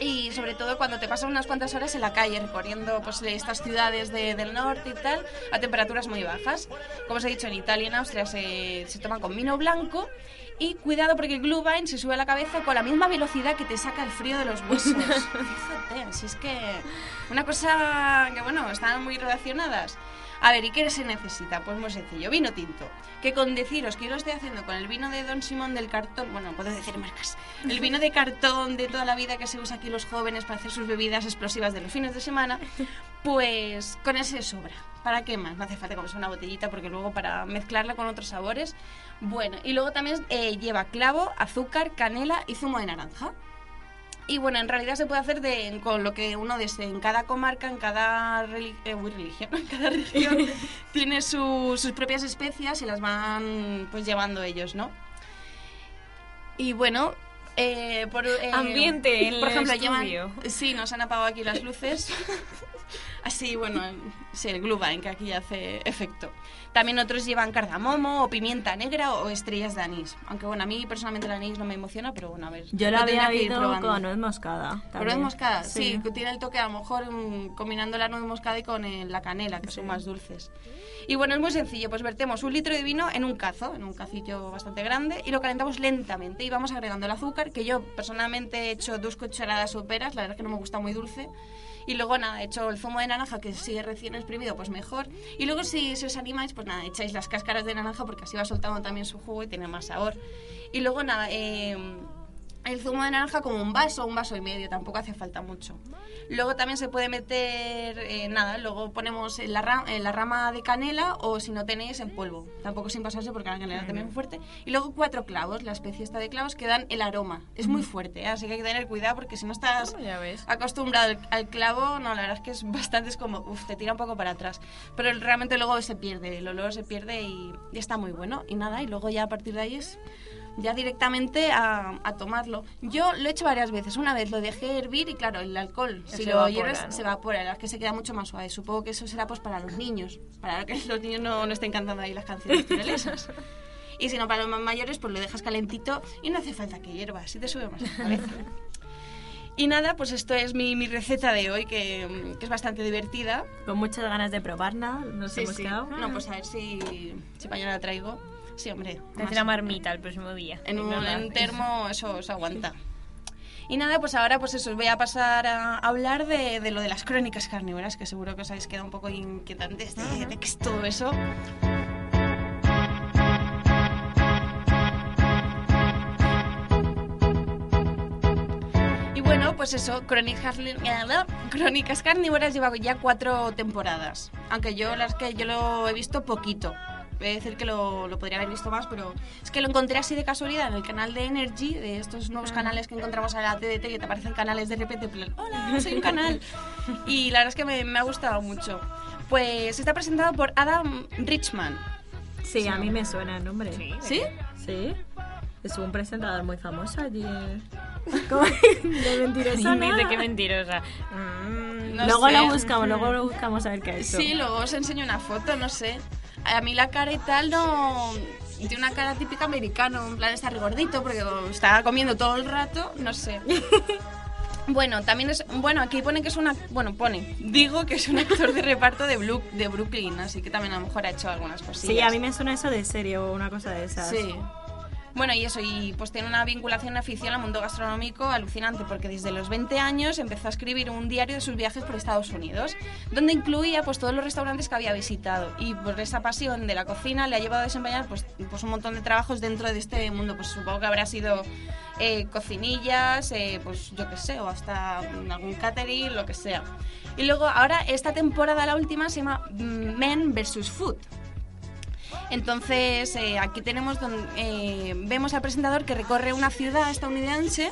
Y sobre todo cuando te pasas unas cuantas horas en la calle recorriendo pues, estas ciudades de- del norte y tal, a temperaturas muy bajas. Como os he dicho, en Italia y en Austria se, se toma con vino blanco. Y cuidado porque el Glühwein se sube a la cabeza con la misma velocidad que te saca el frío de los huesos. Fíjate, si es que una cosa que bueno, están muy relacionadas. A ver, ¿y qué se necesita? Pues muy sencillo, vino tinto. Que con deciros que yo lo estoy haciendo con el vino de Don Simón del cartón, bueno, puedo decir marcas, el vino de cartón de toda la vida que se usa aquí los jóvenes para hacer sus bebidas explosivas de los fines de semana, pues con ese sobra. ¿Para qué más? No hace falta comerse una botellita porque luego para mezclarla con otros sabores. Bueno, y luego también eh, lleva clavo, azúcar, canela y zumo de naranja. Y bueno, en realidad se puede hacer de, con lo que uno desee. En cada comarca, en cada reli- eh, uy, religión, en cada región tiene su- sus propias especias y las van pues llevando ellos, ¿no? Y bueno, eh, por, eh, Ambiente en por el ejemplo, estudio. llevan, sí, nos han apagado aquí las luces. Así, bueno, sí, el Glühwein, que aquí hace efecto. También otros llevan cardamomo o pimienta negra o estrellas de anís. Aunque bueno, a mí personalmente el anís no me emociona, pero bueno, a ver. Yo lo la había probando. con nuez moscada. ¿Con nuez moscada? Sí, que tiene el toque a lo mejor mm, combinando la nuez moscada y con el- la canela, que son más dulces. Y bueno, es muy sencillo, pues vertemos un litro de vino en un cazo, en un cacillo bastante grande, y lo calentamos lentamente y vamos agregando el azúcar, que yo personalmente he hecho dos cucharadas soperas, la verdad es que no me gusta muy dulce. Y luego nada, he hecho el zumo de naranja, que si es recién exprimido, pues mejor. Y luego si, si os animáis, pues nada, echáis las cáscaras de naranja porque así va soltando también su jugo y tiene más sabor. Y luego nada, eh, el zumo de naranja como un vaso, un vaso y medio, tampoco hace falta mucho. Luego también se puede meter, eh, nada, luego ponemos en la, ra- en la rama de canela o si no tenéis en polvo. Tampoco sin pasarse porque la canela también es fuerte. Y luego cuatro clavos, la especie esta de clavos que dan el aroma. Es muy fuerte, ¿eh? así que hay que tener cuidado porque si no estás acostumbrado al, al clavo, no, la verdad es que es bastante, es como, uff, te tira un poco para atrás. Pero realmente luego se pierde, el olor se pierde y, y está muy bueno. Y nada, y luego ya a partir de ahí es ya directamente a, a tomarlo. Yo lo he hecho varias veces. Una vez lo dejé hervir y claro, el alcohol, si evapora, lo hierves, ¿no? se evapora, la que se queda mucho más suave. Supongo que eso será pues para los niños, para que los niños no, no estén cantando ahí las canciones tirolesas. Y si no, para los más mayores, pues lo dejas calentito y no hace falta que hiervas, si te sube más la cabeza. Y nada, pues esto es mi, mi receta de hoy, que, que es bastante divertida. Con muchas ganas de probarla, nos Sí, hemos sí. quedado. No, pues a ver si, si mañana la traigo. Sí, hombre. Te hace la marmita el próximo día. en un, en termo eso os aguanta. Y nada, pues ahora pues eso, os voy a pasar a hablar de, de lo de las crónicas carnívoras, que seguro que os habéis quedado un poco inquietantes de, de qué es todo eso. Y bueno, pues eso, Crónicas, Crónicas Carnívoras lleva ya cuatro temporadas. Aunque yo las que yo lo he visto poquito. Voy a decir que lo, lo podría haber visto más, pero es que lo encontré así de casualidad en el canal de Energy, de estos nuevos canales que encontramos en la TDT, que te aparecen canales de repente, plan, hola, soy un canal. Y la verdad es que me, me ha gustado mucho. Pues está presentado por Adam Richman. Sí, a mí me suena el nombre. ¿Sí? Sí. Es un presentador muy famoso allí. De mentirosa. Dice nada. que mentirosa. No luego sé. lo buscamos, luego lo buscamos a ver qué es. Sí, luego os enseño una foto, no sé. A mí la cara y tal no... Tiene una cara típica americano, en plan está regordito porque está comiendo todo el rato, no sé. Bueno, también es... Bueno, aquí pone que es una... Bueno, pone... Digo que es un actor de reparto de, Blu- de Brooklyn, así que también a lo mejor ha hecho algunas cosillas. Sí, a mí me suena eso de serie o una cosa de esas. Sí. Bueno, y eso, y pues tiene una vinculación afición al mundo gastronómico alucinante, porque desde los 20 años empezó a escribir un diario de sus viajes por Estados Unidos, donde incluía pues todos los restaurantes que había visitado. Y por esa pasión de la cocina le ha llevado a desempeñar pues, pues un montón de trabajos dentro de este mundo. Pues supongo que habrá sido eh, cocinillas, eh, pues yo qué sé, o hasta algún catering, lo que sea. Y luego ahora esta temporada, la última, se llama mm, Men vs. Food. Entonces, eh, aquí tenemos donde, eh, vemos al presentador que recorre una ciudad estadounidense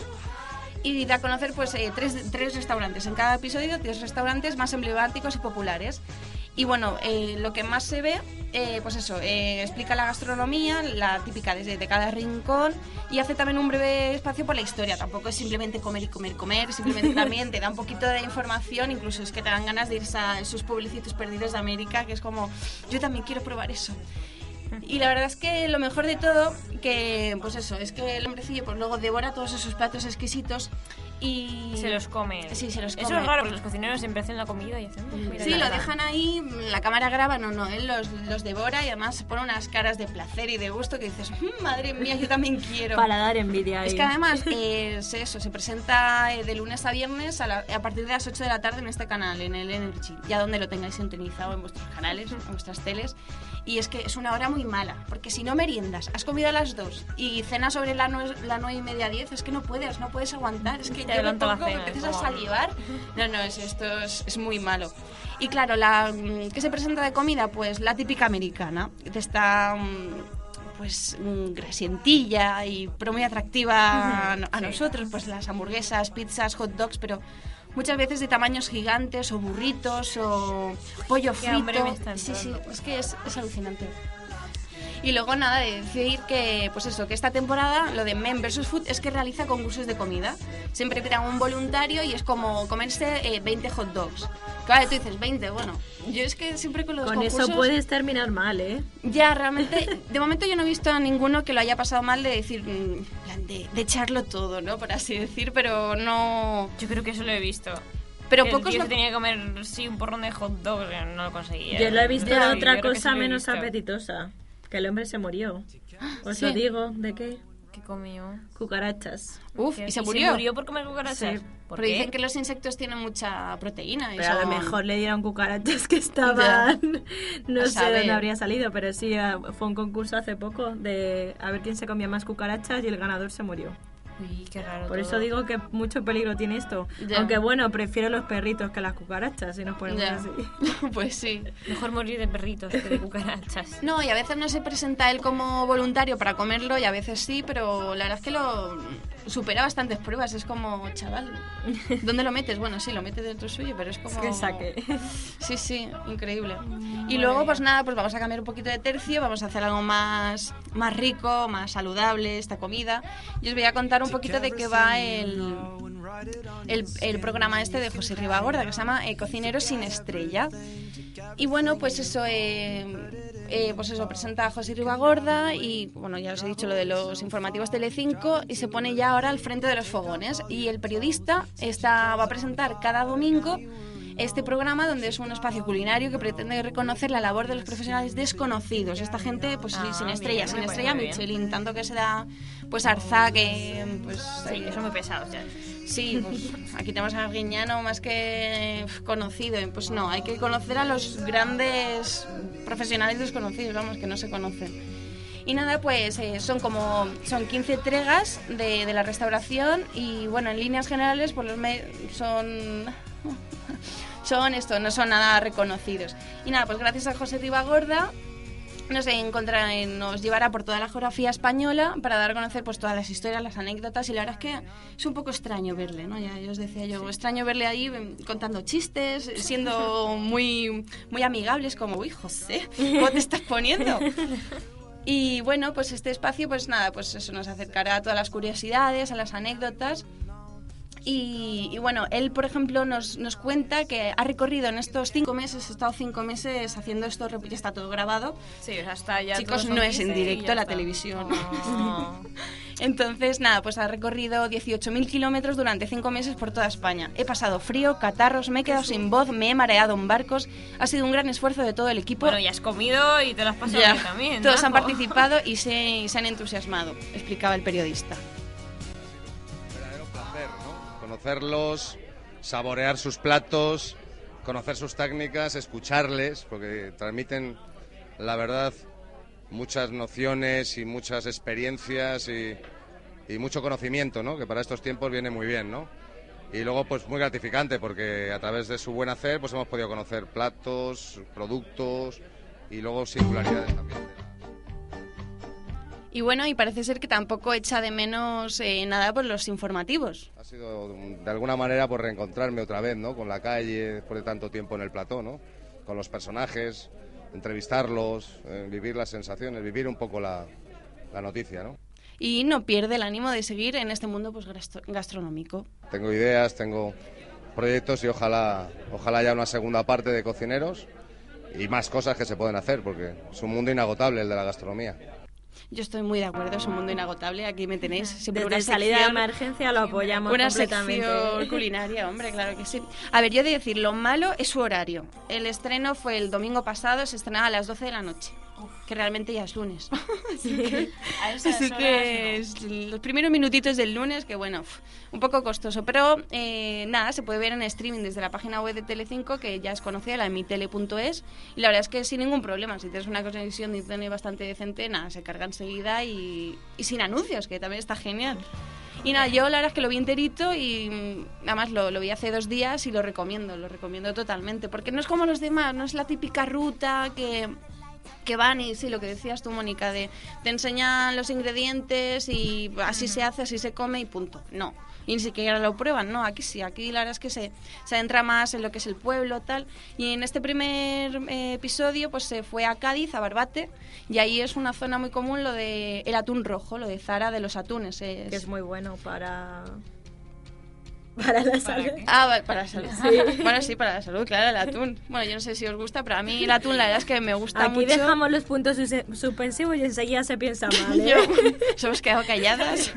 y da a conocer pues, eh, tres, tres restaurantes. En cada episodio, tres restaurantes más emblemáticos y populares. Y bueno, eh, lo que más se ve, eh, pues eso, eh, explica la gastronomía, la típica desde de cada rincón y hace también un breve espacio por la historia. Tampoco es simplemente comer y comer y comer, simplemente también te da un poquito de información, incluso es que te dan ganas de irse a esos pueblecitos perdidos de América, que es como, yo también quiero probar eso. Y la verdad es que lo mejor de todo, que pues eso, es que el hombrecillo pues luego devora todos esos platos exquisitos y... Se los come. Sí, se los come. Eso es raro, Por- porque los cocineros siempre hacen la comida y hacen... mira, Sí, lo dejan ahí, la cámara graba, no, no, él los, los devora y además pone unas caras de placer y de gusto que dices, "Mm, madre mía, yo también quiero. Para dar envidia ahí. Es que además, eh, es eso, se presenta eh, de lunes a viernes a, la- a partir de las 8 de la tarde en este canal, en el Energy, ya donde lo tengáis sintonizado en vuestros canales, en vuestras teles. Y es que es una hora muy mala, porque si no meriendas, has comido a las 2 y cenas sobre la 9, la nueve y media 10, es que no puedes, no puedes aguantar, es que Te adelanta la cena, me empiezas a salivar. No, no, es, esto es, es muy malo. Y claro, la mm, ¿qué se presenta de comida? Pues la típica americana, de esta mm, pues mm, grasientilla y pero muy atractiva a, nosotros, pues las hamburguesas, pizzas, hot dogs, pero muchas veces de tamaños gigantes o burritos o pollo Qué frito. me está sí, sí, es que es, es alucinante. Y luego nada, de decir que, pues eso, que esta temporada lo de Men vs. Food es que realiza concursos de comida. Siempre pidan un voluntario y es como comerse eh, 20 hot dogs. Claro, tú dices 20, bueno. Yo es que siempre con los Con concursos... eso puedes terminar mal, ¿eh? Ya, realmente, de momento yo no he visto a ninguno que lo haya pasado mal de decir, mm, de, de echarlo todo, ¿no? Por así decir, pero no... Yo creo que eso lo he visto. Pero Que pocos el tío lo- se tenía que comer, sí, un porrón de hot dogs, que no lo conseguía. Yo lo he visto de otra cosa menos apetitosa. Que el hombre se murió. Os Sí. lo digo, ¿de qué? ¿Qué comió? Cucarachas. Uf, ¿Qué? ¿y se murió? por comer cucarachas? Sí. ¿Por Pero qué? dicen que los insectos tienen mucha proteína. y Pero a lo mejor le dieron cucarachas que estaban. No A sé saber. dónde habría salido, pero sí, ah, fue un concurso hace poco de a ver quién se comía más cucarachas y el ganador se murió. Uy, qué raro Por eso digo que mucho peligro tiene esto. Aunque bueno, prefiero los perritos que las cucarachas, si nos ponemos así. pues sí. Mejor morir de perritos que de cucarachas. No, y a veces no se presenta él como voluntario para comerlo y a veces sí, pero la verdad es que lo, supera bastantes pruebas. Es como, chaval, ¿dónde lo metes? Bueno, sí, lo metes dentro suyo, pero es como... Es que saque. Sí, sí, increíble. Y luego, pues nada, pues vamos a cambiar un poquito de tercio, vamos a hacer algo más, más rico, más saludable, esta comida. Y os voy a contar un poquito de qué va el, el, el programa este de José Ribagorda, que se llama eh, Cocinero sin estrella. Y bueno, pues eso, eh, eh, pues eso, presenta a José Ribagorda y, bueno, ya os he dicho lo de los informativos Telecinco y se pone ya ahora al frente de los fogones. Y el periodista está, va a presentar cada domingo este programa donde es un espacio culinario que pretende reconocer la labor de los profesionales desconocidos. Esta gente, pues sí, Ah, sin estrella, bien, sin estrella. Michelin, tanto que se da pues Arza, que pues... Sí, eh, son muy pesados ya. Sí, pues aquí tenemos a Arguiñano más que conocido. Pues no, hay que conocer a los grandes profesionales desconocidos, vamos, que no se conocen. Y nada, pues eh, son como son 15 entregas de, de la restauración y bueno, en líneas generales pues los me- son son esto, no son nada reconocidos. Y nada, pues gracias a José Ribagorda nos encontra- eh, nos llevará por toda la geografía española para dar a conocer pues todas las historias, las anécdotas y la verdad es que es un poco extraño verle, ¿no? Ya, ya os decía yo, extraño verle ahí em, contando chistes, siendo muy muy amigables como, "Uy, José, ¿cómo te estás poniendo?" Y bueno, pues este espacio, pues nada, pues eso nos acercará a todas las curiosidades, a las anécdotas. Y, y bueno, él, por ejemplo, nos, nos cuenta que ha recorrido en estos cinco meses, ha estado cinco meses haciendo esto, ya está todo grabado. Sí, o sea, está ya Chicos, no es en y directo la está. televisión. Oh. Entonces, nada, pues ha recorrido 18.000 kilómetros durante cinco meses por toda España. He pasado frío, catarros, me he quedado sin voz, me he mareado en barcos. Ha sido un gran esfuerzo de todo el equipo. Bueno, ya has comido y te lo has pasado bien también. Todos han majo. participado y se, se han entusiasmado, explicaba el periodista. Conocerlos, saborear sus platos, conocer sus técnicas, escucharles, porque transmiten, la verdad, muchas nociones y muchas experiencias y, y mucho conocimiento, ¿no? Que para estos tiempos viene muy bien, ¿no? Y luego, pues muy gratificante, porque a través de su buen hacer, pues hemos podido conocer platos, productos y luego singularidades también. Y bueno, y parece ser que tampoco echa de menos eh, nada por los informativos. Ha sido de alguna manera por reencontrarme otra vez, ¿no? Con la calle, después de tanto tiempo en el plató, ¿no? Con los personajes, entrevistarlos, eh, vivir las sensaciones, vivir un poco la, la noticia, ¿no? Y no pierde el ánimo de seguir en este mundo pues, gastro- gastronómico. Tengo ideas, tengo proyectos y ojalá, ojalá haya una segunda parte de cocineros y más cosas que se pueden hacer, porque es un mundo inagotable el de la gastronomía. Yo estoy muy de acuerdo, es un mundo inagotable. Aquí me tenéis siempre Desde una salida de sección- emergencia lo apoyamos Una completamente. sección culinaria, hombre, claro que sí. A ver, yo he de decir, lo malo es su horario. El estreno fue el domingo pasado, se estrenaba a las 12 de la noche. Que realmente ya es lunes. Así que, A esas así horas que es los primeros minutitos del lunes, que bueno, un poco costoso. Pero eh, nada, se puede ver en streaming desde la página web de Telecinco, que ya es conocida, la mitele.es. Y la verdad es que sin ningún problema. Si tienes una conexión de internet bastante decente, nada, se carga enseguida y, y sin anuncios, que también está genial. Y nada, yo la verdad es que lo vi enterito y mm, nada más lo, lo vi hace dos días y lo recomiendo, lo recomiendo totalmente. Porque no es como los demás, no es la típica ruta que, que van y sí, lo que decías tú, Mónica, de te enseñan los ingredientes y así se hace, así se come y punto. No. Y ni siquiera lo prueban, no, aquí sí, aquí la verdad es que se, se adentra más en lo que es el pueblo, tal. Y en este primer eh, episodio, pues se fue a Cádiz, a Barbate, y ahí es una zona muy común lo de el atún rojo, lo de Zara de los atunes. Es... Que es muy bueno para... Para la salud. Ah, va- para la salud. Sí. Bueno, sí, para la salud, claro, el atún. Bueno, yo no sé si os gusta, pero a mí el atún la verdad es que me gusta Aquí mucho. dejamos los puntos sus- suspensivos y enseguida se piensa mal, ¿eh? Yo, hemos quedado calladas.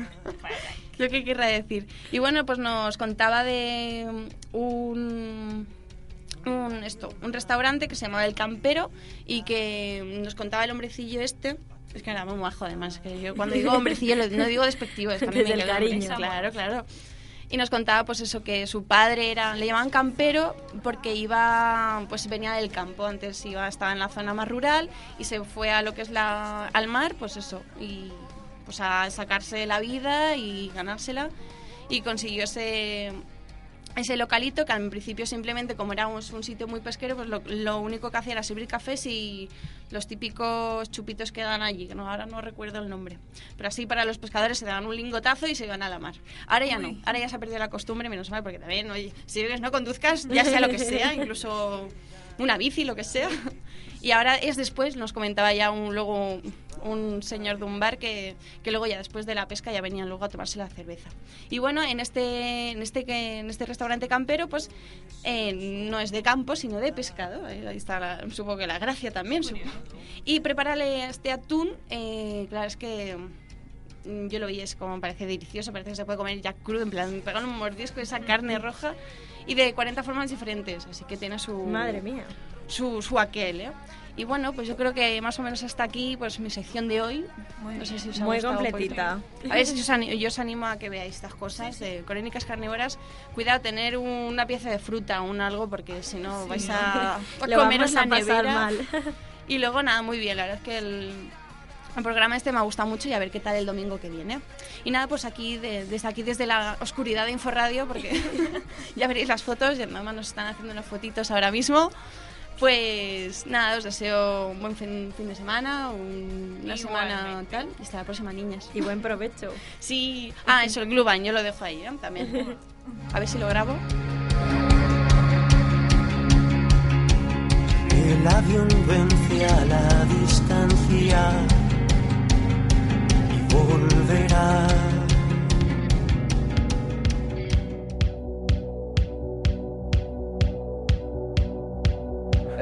¿Yo qué querrá decir? Y bueno, pues nos contaba de un, un, esto, un restaurante que se llamaba El Campero y que nos contaba el hombrecillo este. Es que era muy majo, además. Que yo cuando digo hombrecillo lo- no digo despectivo, es que a mí me Desde el el hombre. cariño. Claro, claro. Y nos contaba pues eso que su padre era le llamaban campero porque iba pues venía del campo, antes iba estaba en la zona más rural y se fue a lo que es la al mar, pues eso, y pues a sacarse la vida y ganársela. Y consiguió ese ese localito que al principio simplemente como era un, un sitio muy pesquero pues lo, lo único que hacía era servir cafés y los típicos chupitos que dan allí que no, ahora no recuerdo el nombre. Pero así para los pescadores se daban un lingotazo y se iban a la mar. Ahora ya no ahora ya se ha perdido la costumbre menos mal porque también oye si bebes no conduzcas ya sea lo que sea incluso una bici lo que sea y ahora es después nos comentaba ya un luego un señor de un bar que, que luego ya después de la pesca ya venían luego a tomarse la cerveza. Y bueno, en este, en este, en este restaurante campero, pues eh, no es de campo, sino de pescado. Eh, Ahí está, la- supongo que la gracia también. supongo. Y prepararle este atún, eh, claro, es que mm, yo lo vi, es como parece delicioso, parece que se puede comer ya crudo, en plan, pegar un mordisco de esa carne roja y de 40 formas diferentes, así que tiene su... Madre mía. Su, su aquel, ¿eh? Y bueno, pues yo creo que más o menos hasta aquí, pues mi sección de hoy. no sé si os ha Muy gustado un completita. A ver si os ani- yo os animo a que veáis estas cosas de crónicas carnívoras. Cuidado, tener una pieza de fruta, un algo, porque si no Sí. vais a, comeros la nevera. mal. Y luego nada, muy bien, la verdad es que el, el programa este me ha gustado mucho y a ver qué tal el domingo que viene. Y nada, pues aquí, de- desde aquí, desde la oscuridad de Inforradio, porque ya veréis las fotos, y nada más nos están haciendo unas fotitos ahora mismo. Pues nada, os deseo un buen fin, fin de semana, un- una semana tal, y hasta la próxima, niñas. Y buen provecho. Sí, ah, eso, el Gluban, yo lo dejo ahí, ¿eh? También. A ver si lo grabo. El avión vence a la distancia y volverá.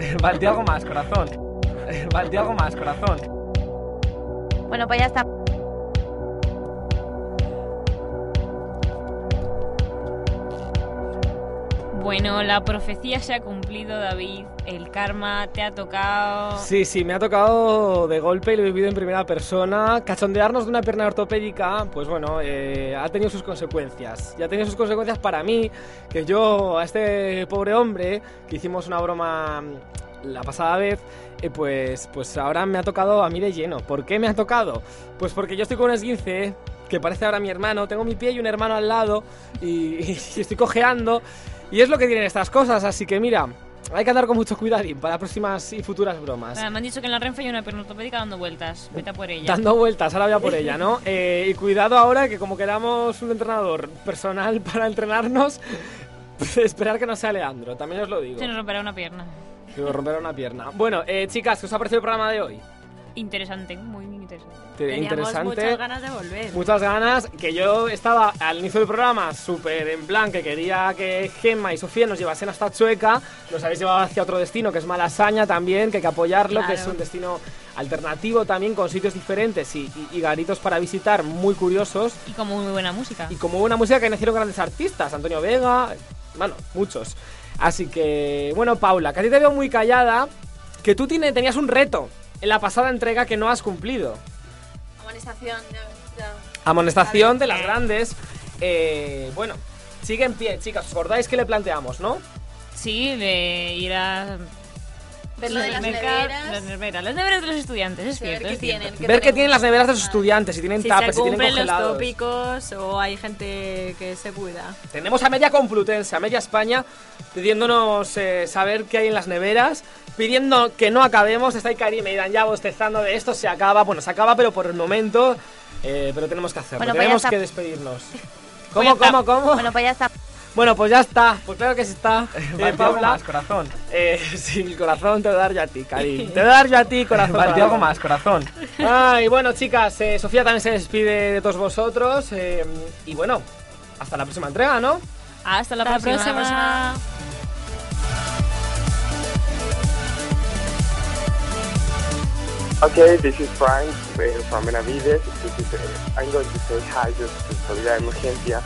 Vale, algo más, corazón. Vale, algo más, corazón. Bueno, pues ya está. Bueno, la profecía se ha cumplido, David. El karma te ha tocado. Sí, sí, me ha tocado de golpe y lo he vivido en primera persona. Cachondearnos de una pierna ortopédica, pues bueno, eh, ha tenido sus consecuencias. Y ha tenido sus consecuencias para mí, que yo a este pobre hombre, que hicimos una broma la pasada vez, eh, pues, pues ahora me ha tocado a mí de lleno. ¿Por qué me ha tocado? Pues porque yo estoy con un esguince que parece ahora mi hermano. Tengo mi pie y un hermano al lado y, y estoy cojeando. Y es lo que tienen estas cosas, así que mira, hay que andar con mucho cuidadín para próximas y futuras bromas. Nada, me han dicho que en la Renfe hay una pierna ortopédica dando vueltas. Vete a por ella. Dando vueltas, ahora voy a por ella, ¿no? Eh, y cuidado ahora que como queramos un entrenador personal para entrenarnos, esperar que no sea Leandro, también os lo digo. Se nos romperá una pierna. Que nos romperá una pierna. Bueno, eh, chicas, ¿qué os ha parecido el programa de hoy? Interesante, muy interesante. Te- Teníamos interesante. muchas ganas de volver. Muchas ganas, que yo estaba al inicio del programa súper en plan, que quería que Gemma y Sofía nos llevasen hasta Chueca, nos habéis llevado hacia otro destino que es Malasaña también, que hay que apoyarlo, que es un destino alternativo también con sitios diferentes y, y- y garitos para visitar muy curiosos. Y como muy buena música. Y como buena música que nacieron grandes artistas, Antonio Vega, bueno, muchos. Así que, bueno, Paula, que a ti te veo muy callada, que tú tiene- tenías un reto en la pasada entrega que no has cumplido. Amonestación, ya, ya. Amonestación de las grandes. Eh, bueno, sigue en pie, chicas. ¿Os acordáis que le planteamos, no? Sí, de ir a... Ver lo de las neveras. Las neveras, las neveras de los estudiantes, es Sí, ver cierto. qué es cierto. tienen, Ver qué tienen las neveras de sus estudiantes, si tienen Si tapes, si tienen cumplen los congelados. tópicos o hay gente que se cuida. Tenemos a media Complutense, a media España, pidiéndonos eh, saber qué hay en las neveras, pidiendo que no acabemos. Está ahí Karim y Dan ya bostezando de esto, se acaba. Bueno, se acaba, pero por el momento. eh, pero tenemos que hacerlo, Bueno, tenemos que despedirnos. ¿Cómo, cómo, cómo? Bueno, pues ya está. Bueno, pues ya está. Pues claro que sí está. Eh, Paula. más, corazón. Eh, sí, el corazón te voy a dar yo a ti, Karim. Te voy a dar yo a ti, corazón. Vale, algo más, corazón. Ay, bueno, chicas, eh, Sofía también se despide de todos vosotros. eh, y bueno, hasta la próxima entrega, ¿no? Hasta la Hasta la próxima. próxima. Okay, this is Frank uh, from Benavides. This is, uh, I'm going to say hi just to Solidaridad Emergencia.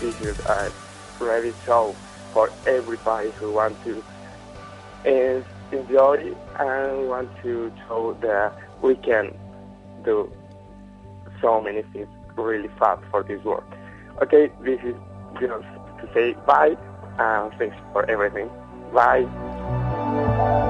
This is a ready show for everybody who wants to uh, enjoy and want to show that we can do so many things really fast for this world. Okay, this is just to say bye and thanks for everything. Bye.